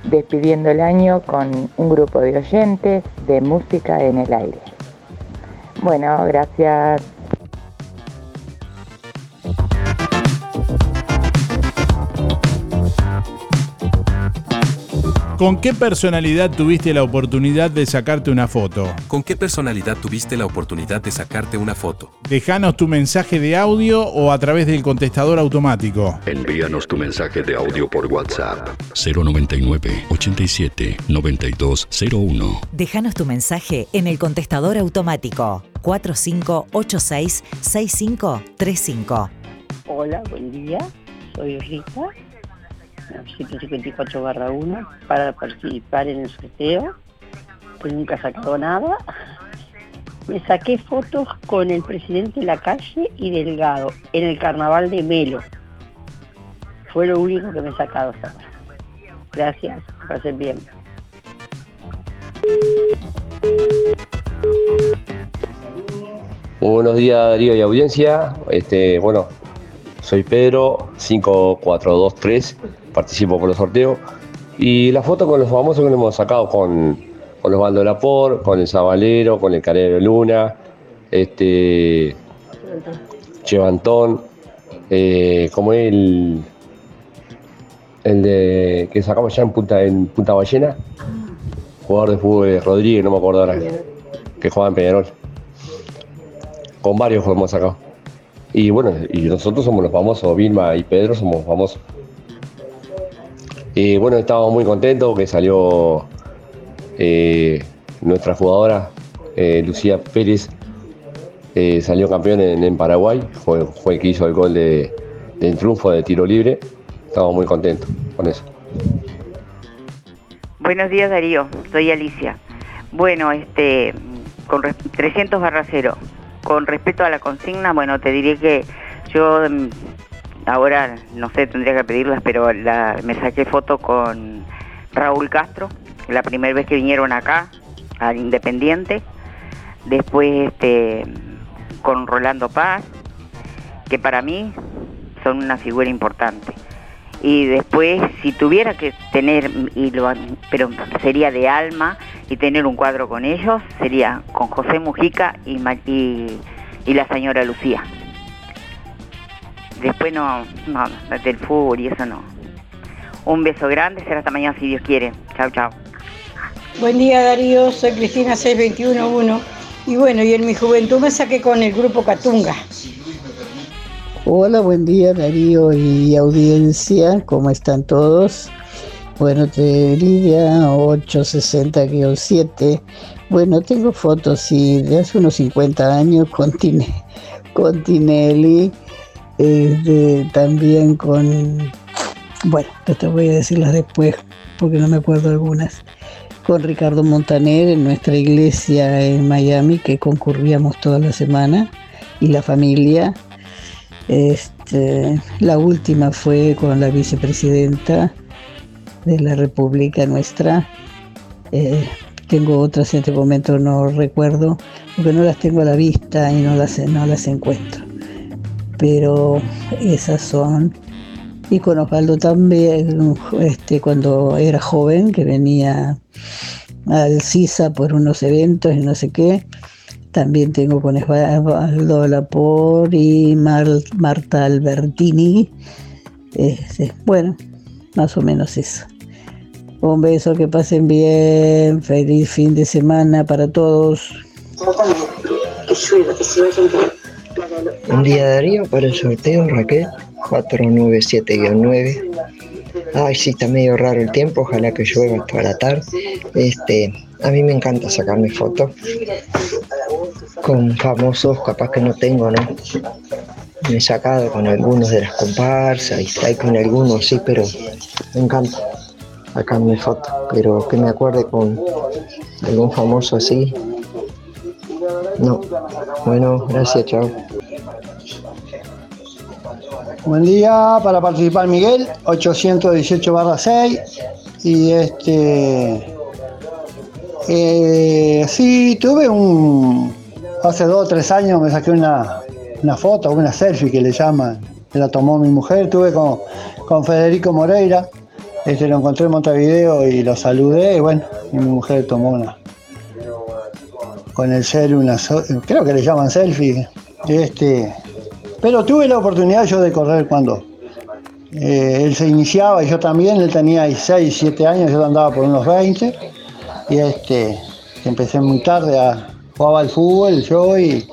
despidiendo el año con un grupo de oyentes de música en el aire. Bueno, gracias. ¿Con qué personalidad tuviste la oportunidad de sacarte una foto? ¿Con qué personalidad tuviste la oportunidad de sacarte una foto? Déjanos tu mensaje de audio o a través del contestador automático. Envíanos tu mensaje de audio por WhatsApp 099 87 9201. Déjanos tu mensaje en el contestador automático 4586-6535. Hola, buen día. Soy Rita, 754 1 para participar en el sorteo. Pues nunca sacado nada. Me saqué fotos con el presidente de la calle y Delgado en el carnaval de Melo. Fue lo único que me he sacado hasta ahora. Gracias, pasen bien. Buenos días Darío y audiencia. Este, bueno, soy Pedro, 5423, participo por el sorteo. Y la foto con los famosos que nos hemos sacado con, con Osvaldo Lapor, con el Zabalero, con el Canelo Luna, este Chevantón, eh, como el, el de que sacamos ya en Punta, en Punta Ballena, jugador de fútbol Rodríguez, no me acuerdo ahora, que jugaba en Peñarol. Con varios hemos sacado. Y bueno, y nosotros somos los famosos, Vilma y Pedro somos famosos. Y bueno, estábamos muy contentos que salió eh, nuestra jugadora, eh, Lucía Pérez, eh, salió campeón en, Paraguay, fue, fue el que hizo el gol de, del triunfo de tiro libre. Estamos muy contentos con eso. Buenos días Darío, soy Alicia. Bueno, este, con res- 300 barra cero. Con respecto a la consigna, bueno, te diré que yo mm, ahora, no sé, tendría que pedirlas, pero la, me saqué foto con Raúl Castro, la primera vez que vinieron acá, al Independiente. Después este, con Rolando Paz, que para mí son una figura importante. Y después, si tuviera que tener, y lo, pero sería de alma, y tener un cuadro con ellos, sería con José Mujica y, y la señora Lucía. Después no, no, del fútbol y eso no. Un beso grande, será hasta mañana si Dios quiere. Chao, chao. Buen día Darío, soy Cristina 6211 y bueno, y en mi juventud me saqué con el grupo Catunga. Hola, buen día Darío y audiencia, ¿cómo están todos? Bueno, te Lidia 860-7. Bueno, tengo fotos sí, de hace unos 50 años con, Tine, con Tinelli, de- también con, bueno, te voy a decirlas después porque no me acuerdo algunas, con Ricardo Montaner en nuestra iglesia en Miami que concurríamos toda la semana y la familia. Este, la última fue con la vicepresidenta de la República nuestra. Eh, tengo otras en este momento, no recuerdo, porque no las tengo a la vista y no las, no las encuentro. Pero esas son. Y con Osvaldo también, este, cuando era joven, que venía al CISA por unos eventos y no sé qué. También tengo con Osvaldo Lapor y Mar- Marta Albertini. Bueno, más o menos eso. Un beso, que pasen bien, feliz fin de semana para todos. Un día Darío para el sorteo, Raquel 497-9. Ay, sí, está medio raro el tiempo, ojalá que llueva toda la tarde. Este, a mí me encanta sacarme fotos con famosos, capaz que no tengo, ¿no? Me he sacado con algunos de las comparsas y con algunos, sí, pero me encanta sacarme fotos. Pero que me acuerde con algún famoso así. No. Bueno, gracias, chao. Buen día, para participar Miguel, 818 barra 6. Y este. eh, sí, tuve un. Hace dos o tres años me saqué una, una foto, una selfie que le llaman, la tomó mi mujer. Tuve con, con Federico Moreira, este, lo encontré en Montevideo y lo saludé. Y bueno, mi mujer tomó una. Con el cel, una. Creo que le llaman selfie. Este. Pero tuve la oportunidad yo de correr cuando eh, él se iniciaba y yo también, él tenía 6, 7 años, yo andaba por unos 20 y este, empecé muy tarde a jugaba al fútbol yo y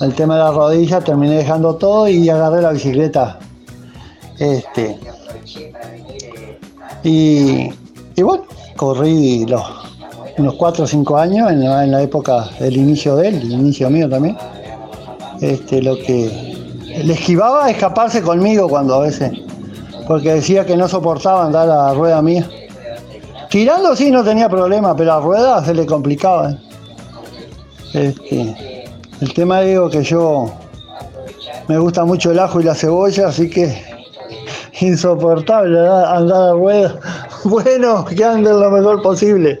el tema de la rodilla terminé dejando todo y agarré la bicicleta. Este, y, y bueno, corrí los, unos 4 o 5 años en la, época del inicio de él, el inicio mío también. Este, lo que le esquivaba escaparse conmigo cuando a veces, porque decía que no soportaba andar a rueda mía. Tirando sí no tenía problema, pero a rueda se le complicaba. ¿eh? Este, el tema digo que yo me gusta mucho el ajo y la cebolla, así que insoportable andar a rueda. Bueno, que anden lo mejor posible.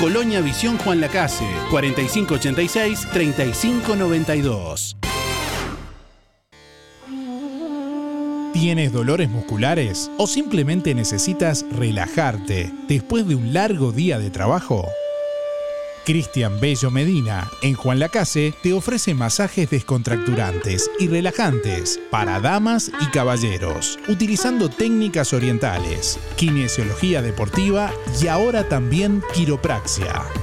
Colonia Visión Juan Lacase, 4586-3592. ¿Tienes dolores musculares o simplemente necesitas relajarte después de un largo día de trabajo? Cristian Bello Medina, en Juan Lacase, te ofrece masajes descontracturantes y relajantes para damas y caballeros, utilizando técnicas orientales, kinesiología deportiva y ahora también quiropraxia.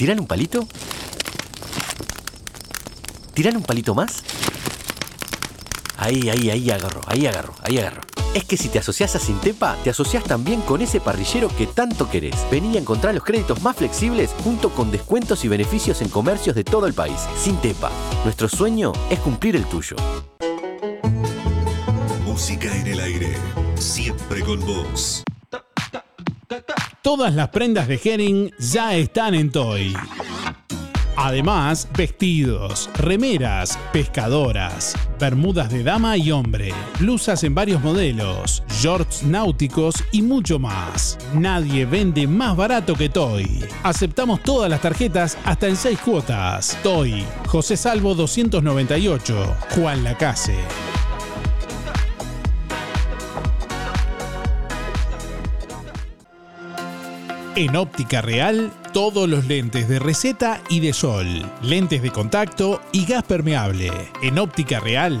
¿tiran un palito? ¿Tiran un palito más? Ahí, ahí, ahí agarro, ahí agarro, ahí agarro. Es que si te asocias a Sintepa, te asocias también con ese parrillero que tanto querés. Vení a encontrar los créditos más flexibles junto con descuentos y beneficios en comercios de todo el país. Sintepa, nuestro sueño es cumplir el tuyo. Música en el aire. Siempre con vos. Todas las prendas de Henning ya están en Toy. Además, vestidos, remeras, pescadoras, bermudas de dama y hombre, blusas en varios modelos, shorts náuticos y mucho más. Nadie vende más barato que Toy. Aceptamos todas las tarjetas hasta en 6 cuotas. Toy, José Salvo 298, Juan Lacase. En óptica real, todos los lentes de receta y de sol, lentes de contacto y gas permeable. En óptica real,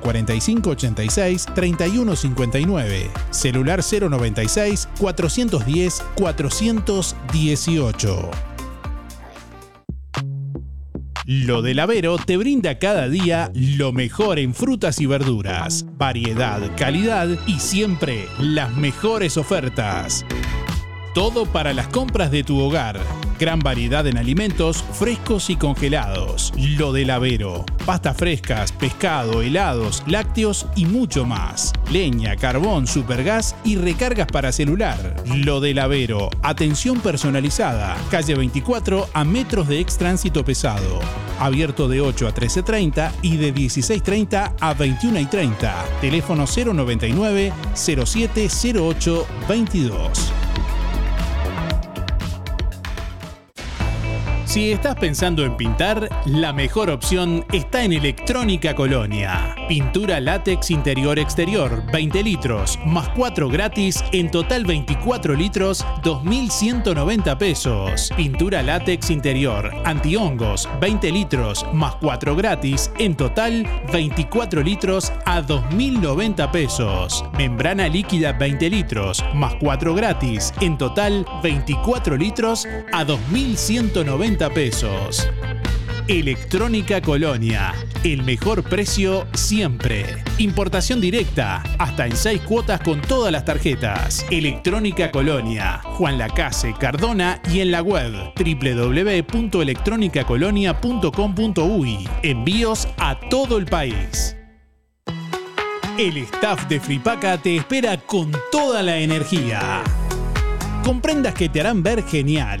4586-3159. Celular 096-410-418. Lo del Avero te brinda cada día lo mejor en frutas y verduras, variedad, calidad y siempre las mejores ofertas. Todo para las compras de tu hogar. Gran variedad en alimentos frescos y congelados. Lo del Avero. Pastas frescas, pescado, helados, lácteos y mucho más. Leña, carbón, supergas y recargas para celular. Lo del Avero. Atención personalizada. Calle 24 a metros de ex tránsito pesado. Abierto de 8 a 13.30 y de 16.30 a 21.30. Teléfono 099 0708 22. Si estás pensando en pintar, la mejor opción está en Electrónica Colonia. Pintura látex interior-exterior, 20 litros, más 4 gratis, en total 24 litros, 2.190 pesos. Pintura látex interior, antihongos, 20 litros, más 4 gratis, en total 24 litros a 2.090 pesos. Membrana líquida 20 litros, más 4 gratis, en total 24 litros a 2.190 pesos. Electrónica Colonia, el mejor precio siempre. Importación directa, hasta en 6 cuotas con todas las tarjetas. Electrónica Colonia, Juan Lacase, Cardona y en la web www.electronicacolonia.com.uy. Envíos a todo el país. El staff de Fripaca te espera con toda la energía. Con prendas que te harán ver genial,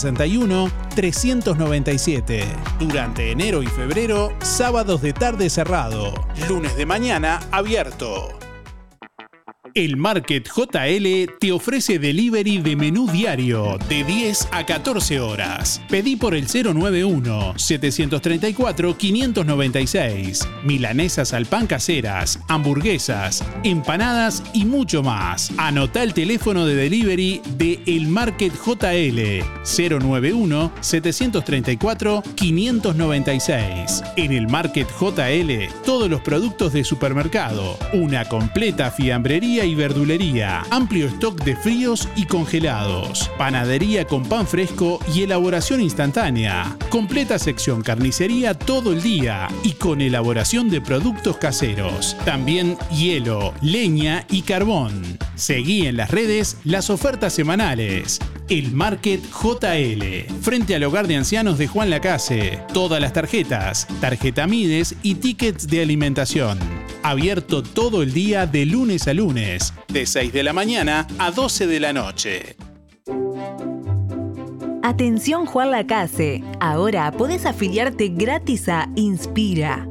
397. Durante enero y febrero, sábados de tarde cerrado, lunes de mañana abierto. El Market JL te ofrece delivery de menú diario de 10 a 14 horas. Pedí por el 091-734-596. Milanesas al pan caseras, hamburguesas, empanadas y mucho más. Anota el teléfono de delivery de El Market JL 091-734-596. En el Market JL, todos los productos de supermercado, una completa fiambrería y verdulería, amplio stock de fríos y congelados, panadería con pan fresco y elaboración instantánea, completa sección carnicería todo el día y con elaboración de productos caseros, también hielo, leña y carbón. Seguí en las redes las ofertas semanales. El Market JL, frente al hogar de ancianos de Juan Lacase. Todas las tarjetas, tarjeta Mides y tickets de alimentación. Abierto todo el día de lunes a lunes, de 6 de la mañana a 12 de la noche. Atención Juan Lacase, ahora podés afiliarte gratis a Inspira.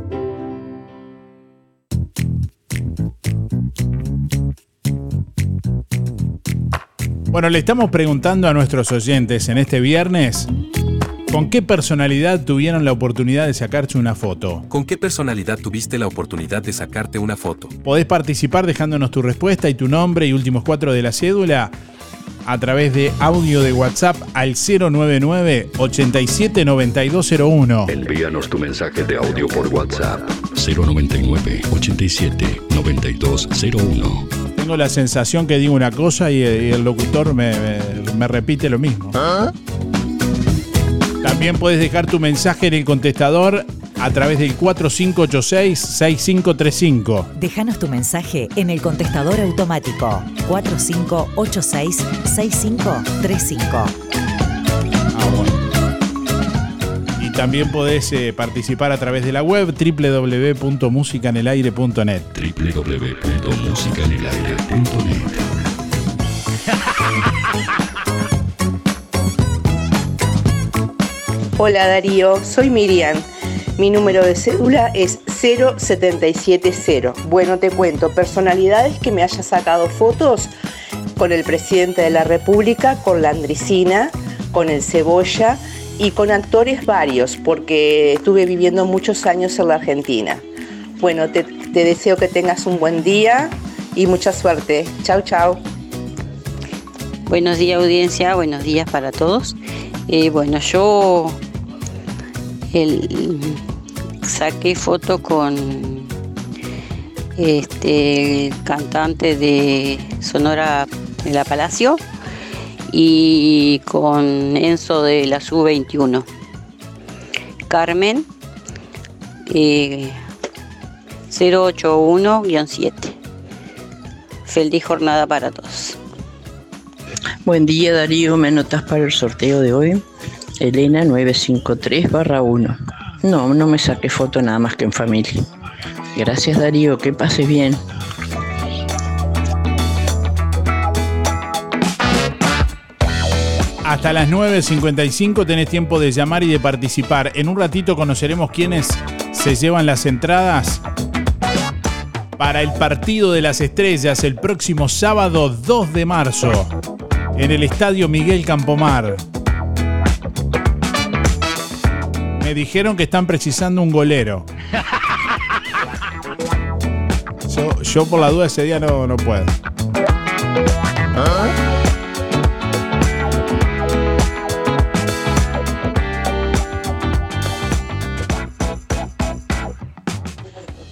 Bueno, le estamos preguntando a nuestros oyentes en este viernes ¿Con qué personalidad tuvieron la oportunidad de sacarse una foto? ¿Con qué personalidad tuviste la oportunidad de sacarte una foto? Podés participar dejándonos tu respuesta y tu nombre y últimos cuatro de la cédula a través de audio de WhatsApp al 099 87 9201. Envíanos tu mensaje de audio por WhatsApp 099 87 9201. Tengo la sensación que digo una cosa y, y el locutor me, me- me repite lo mismo. También puedes dejar tu mensaje en el contestador a través del 4586-6535. Déjanos tu mensaje en el contestador automático 4586-6535. Y también podés eh, participar a través de la web www.musicanelaire.net. www.musicanelaire.net. Hola Darío, soy Miriam. Mi número de cédula es 0770. Bueno, te cuento, personalidades que me haya sacado fotos con el presidente de la República, con la Andricina, con el Cebolla y con actores varios, porque estuve viviendo muchos años en la Argentina. Bueno, te, deseo que tengas un buen día y mucha suerte. Chau, chau. Buenos días audiencia, buenos días para todos. Eh, bueno, yo el- saqué foto con este cantante de Sonora de la Palacio y con Enzo de la Sub-21. Carmen eh, 081-7. Feliz jornada para todos. Buen día Darío, me anotas para el sorteo de hoy. Elena 953 barra 1. No, no me saqué foto nada más que en familia. Gracias Darío, que pases bien. Hasta las 9.55 tenés tiempo de llamar y de participar. En un ratito conoceremos quiénes se llevan las entradas para el partido de las estrellas el próximo sábado 2 de marzo en el Estadio Miguel Campomar. Me dijeron que están precisando un golero. Yo, yo por la duda ese día no, no puedo.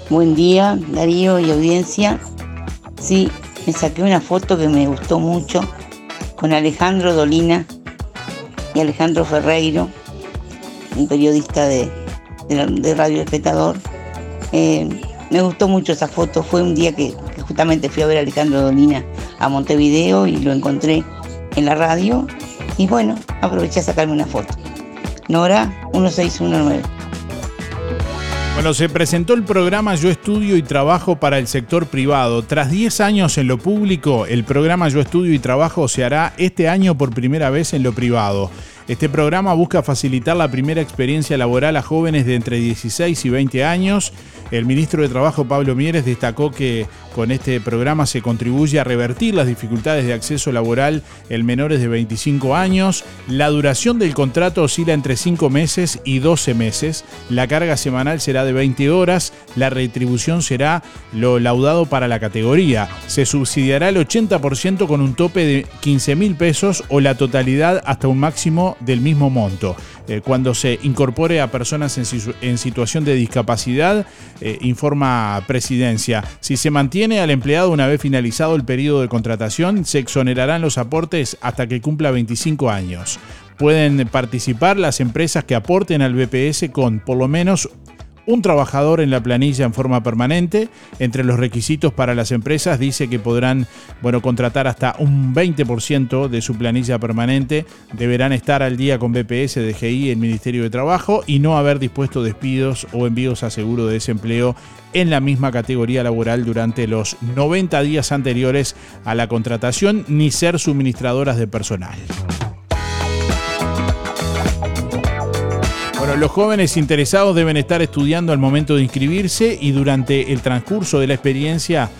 Buen día, Darío y audiencia. Sí, me saqué una foto que me gustó mucho con Alejandro Dolina y Alejandro Ferreiro, un periodista de, de Radio Espectador. Eh, me gustó mucho esa foto. Fue un día que, que justamente fui a ver a Alejandro Dolina a Montevideo y lo encontré en la radio. Y bueno, aproveché a sacarme una foto. Nora 1619. Bueno, se presentó el programa Yo Estudio y Trabajo para el sector privado. Tras 10 años en lo público, el programa Yo Estudio y Trabajo se hará este año por primera vez en lo privado. Este programa busca facilitar la primera experiencia laboral a jóvenes de entre 16 y 20 años. El ministro de Trabajo, Pablo Mieres, destacó que con este programa se contribuye a revertir las dificultades de acceso laboral en menores de 25 años. La duración del contrato oscila entre 5 meses y 12 meses. La carga semanal será de 20 horas. La retribución será lo laudado para la categoría. Se subsidiará el 80% con un tope de 15 mil pesos o la totalidad hasta un máximo del mismo monto. Eh, cuando se incorpore a personas en, situ- en situación de discapacidad, eh, informa Presidencia. Si se mantiene al empleado una vez finalizado el periodo de contratación, se exonerarán los aportes hasta que cumpla 25 años. pueden participar las empresas que aporten al BPS con por lo menos un trabajador en la planilla en forma permanente. Entre los requisitos para las empresas dice que podrán bueno, contratar hasta un 20% de su planilla permanente. Deberán estar al día con BPS, DGI el Ministerio de Trabajo y no haber dispuesto despidos o envíos a seguro de desempleo en la misma categoría laboral durante los 90 días anteriores a la contratación ni ser suministradoras de personal. Bueno, los jóvenes interesados deben estar estudiando al momento de inscribirse y durante el transcurso de la experiencia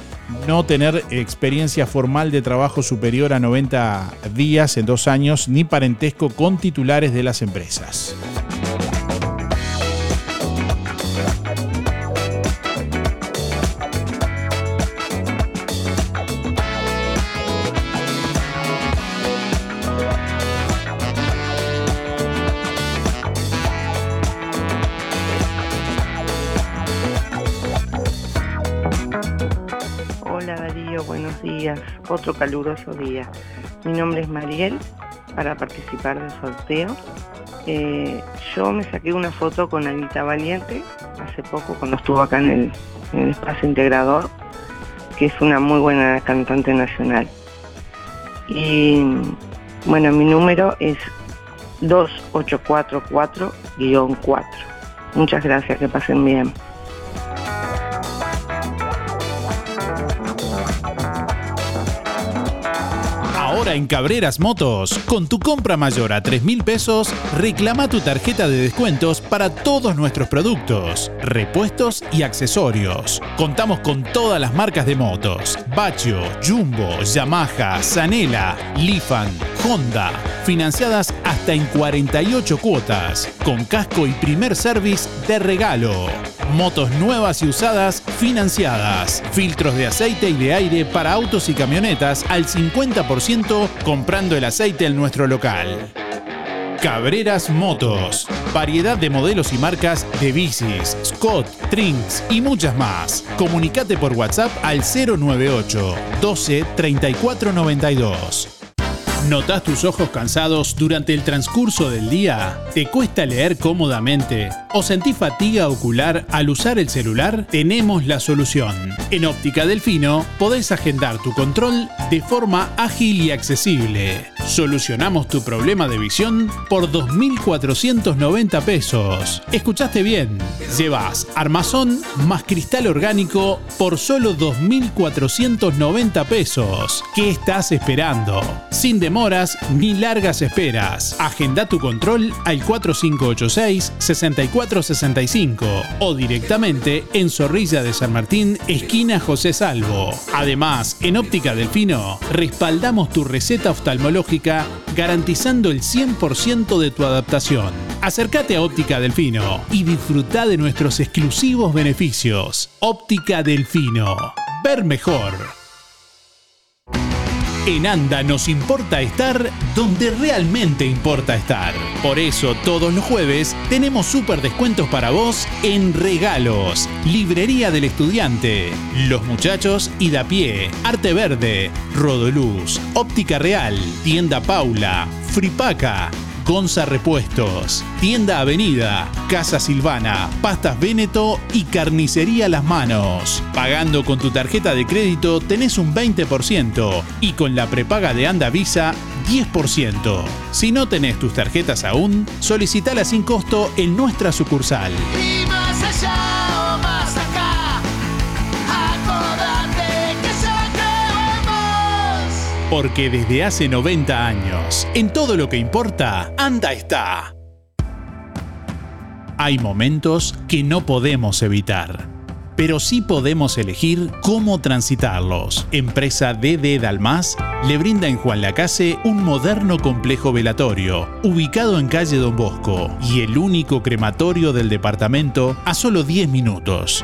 no tener experiencia formal de trabajo superior a 90 días en dos años ni parentesco con titulares de las empresas. Otro caluroso día. Mi nombre es Mariel para participar del sorteo. Eh, yo me saqué una foto con Anita Valiente hace poco cuando estuvo acá en el, en el espacio integrador, que es una muy buena cantante nacional. Y bueno, mi número es 2844-4. Muchas gracias, que pasen bien. En Cabreras Motos, con tu compra mayor a 3 mil pesos, reclama tu tarjeta de descuentos para todos nuestros productos, repuestos y accesorios. Contamos con todas las marcas de motos: Bachio, Jumbo, Yamaha, Zanela, Lifan, Honda, financiadas hasta en 48 cuotas, con casco y primer service de regalo. Motos nuevas y usadas financiadas. Filtros de aceite y de aire para autos y camionetas al 50% comprando el aceite en nuestro local. Cabreras Motos. Variedad de modelos y marcas de bicis, Scott, Trinks y muchas más. Comunicate por WhatsApp al 098 12 34 92. ¿Notas tus ojos cansados durante el transcurso del día? ¿Te cuesta leer cómodamente? ¿O sentís fatiga ocular al usar el celular? Tenemos la solución. En Óptica Delfino podés agendar tu control de forma ágil y accesible. Solucionamos tu problema de visión por 2.490 pesos. ¿Escuchaste bien? Llevas armazón más cristal orgánico por solo 2.490 pesos. ¿Qué estás esperando? Sin demoras ni largas esperas. Agenda tu control al 4586-6465 o directamente en Zorrilla de San Martín, esquina José Salvo. Además, en Óptica Delfino, respaldamos tu receta oftalmológica garantizando el 100% de tu adaptación. Acércate a Óptica Delfino y disfruta de nuestros exclusivos beneficios. Óptica Delfino. Ver mejor. En ANDA nos importa estar donde realmente importa estar. Por eso todos los jueves tenemos súper descuentos para vos en regalos. Librería del Estudiante, Los Muchachos y Da Pie, Arte Verde, Rodoluz, Óptica Real, Tienda Paula, Fripaca. Gonza Repuestos, Tienda Avenida, Casa Silvana, Pastas Véneto y Carnicería Las Manos. Pagando con tu tarjeta de crédito tenés un 20% y con la prepaga de Anda Visa 10%. Si no tenés tus tarjetas aún, solicitala sin costo en nuestra sucursal. Y allá Porque desde hace 90 años, en todo lo que importa, Anda está. Hay momentos que no podemos evitar, pero sí podemos elegir cómo transitarlos. Empresa DD Dalmas le brinda en Juan Lacase un moderno complejo velatorio, ubicado en calle Don Bosco, y el único crematorio del departamento a solo 10 minutos.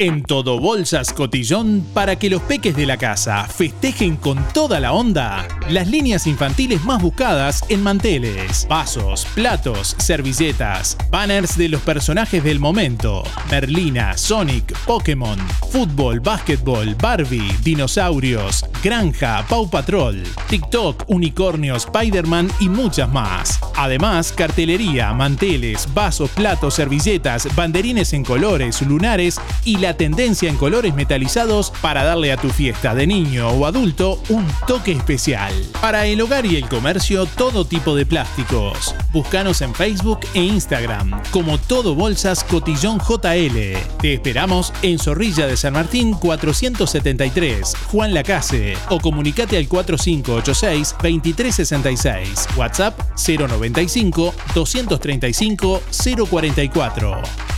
En Todo Bolsas Cotillón, para que los peques de la casa festejen con toda la onda, las líneas infantiles más buscadas en manteles, vasos, platos, servilletas, banners de los personajes del momento, Merlina, Sonic, Pokémon, fútbol, básquetbol, Barbie, dinosaurios, granja, Paw Patrol, TikTok, unicornios, Spider-Man y muchas más. Además, cartelería, manteles, vasos, platos, servilletas, banderines en colores, lunares y la tendencia en colores metalizados para darle a tu fiesta de niño o adulto un toque especial. Para el hogar y el comercio, todo tipo de plásticos. Búscanos en Facebook e Instagram como Todo Bolsas Cotillón JL. Te esperamos en Zorrilla de San Martín 473, Juan Lacase, o comunicate al 4586-2366, WhatsApp 095 235 044.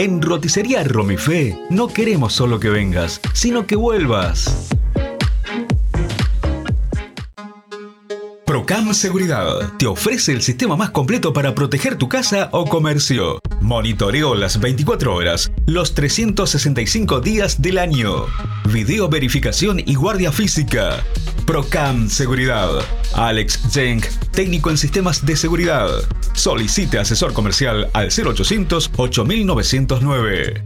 En Roticería Romifé no queremos solo que vengas, sino que vuelvas. Procam Seguridad te ofrece el sistema más completo para proteger tu casa o comercio. Monitoreo las 24 horas, los 365 días del año. Video verificación y guardia física. Procam Seguridad. Alex Jenk, técnico en sistemas de seguridad. Solicite asesor comercial al 0800 8909.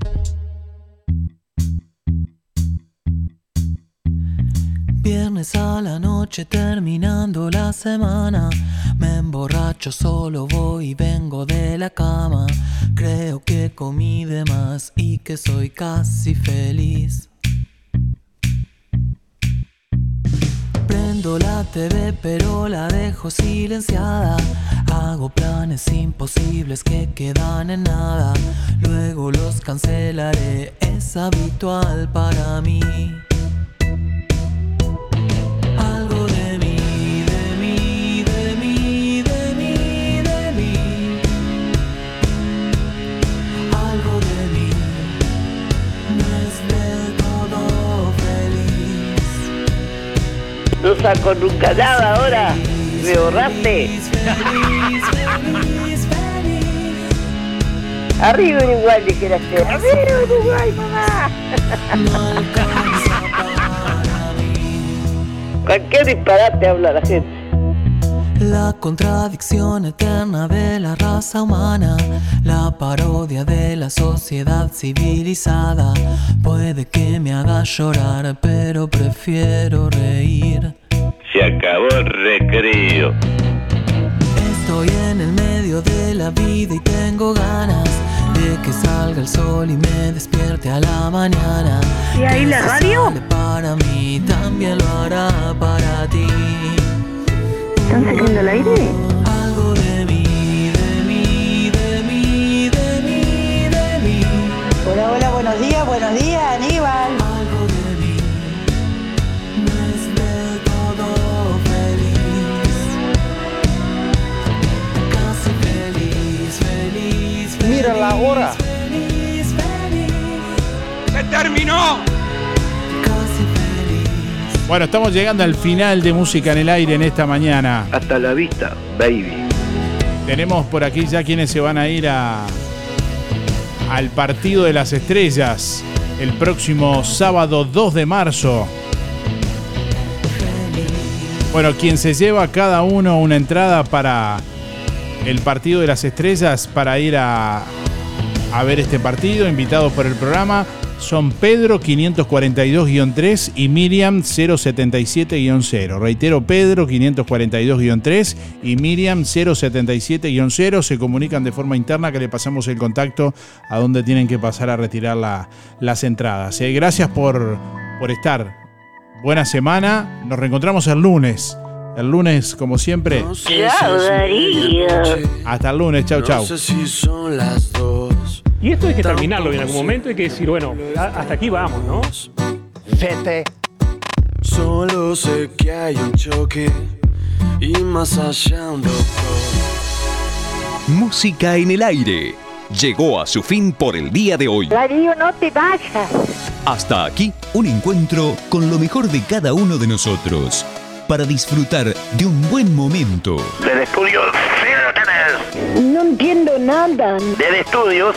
Viernes a la noche terminando la semana. Me emborracho, solo voy y vengo de la cama. Creo que comí de más y que soy casi feliz. Prendo la TV pero la dejo silenciada. Hago planes imposibles que quedan en nada. Luego los cancelaré, es habitual para mí. No saco nunca nada ahora. Me borraste. Arriba Uruguay, le quiero hacer. Arriba Uruguay, mamá. Cualquier disparate habla la gente. La contradicción eterna de la raza humana, la parodia de la sociedad civilizada, puede que me haga llorar, pero prefiero reír. Se acabó el recreo. Estoy en el medio de la vida y tengo ganas de que salga el sol y me despierte a la mañana. ¿Y ahí la radio? sale para mí, también lo hará para ti. ¿Están saliendo al aire? Algo de mí, de mí, de mí, de mí, de mí. Hola, hola, buenos días, buenos días, Aníbal. Algo de mí. No es del todo feliz. Casi feliz, feliz, feliz. Mira la hora. Feliz, feliz. ¡Se terminó! Bueno, estamos llegando al final de Música en el Aire en esta mañana. Hasta la vista, baby. Tenemos por aquí ya quienes se van a ir a, al partido de las estrellas el próximo sábado 2 de marzo. Bueno, quien se lleva cada uno una entrada para el partido de las estrellas para ir a, a ver este partido, invitados por el programa, son Pedro 542-3 y Miriam 077-0. Reitero, Pedro 542-3 y Miriam 077-0. Se comunican de forma interna que le pasamos el contacto a donde tienen que pasar a retirar la- las entradas. Eh, Gracias por, por estar. Buena semana. Nos reencontramos el lunes. El lunes, como siempre. Chao, Darío. Hasta el lunes. Chau, chau. Y esto hay que terminarlo en algún momento, hay que decir, bueno, hasta aquí vamos, ¿no? Vete. Solo sé que hay un choque y más allá un doctor. Música en el aire. Llegó a su fin por el día de hoy. Darío, no te vayas. Hasta aquí un encuentro con lo mejor de cada uno de nosotros. Para disfrutar de un buen momento. Del estudio, sigan No entiendo nada. Del estudios,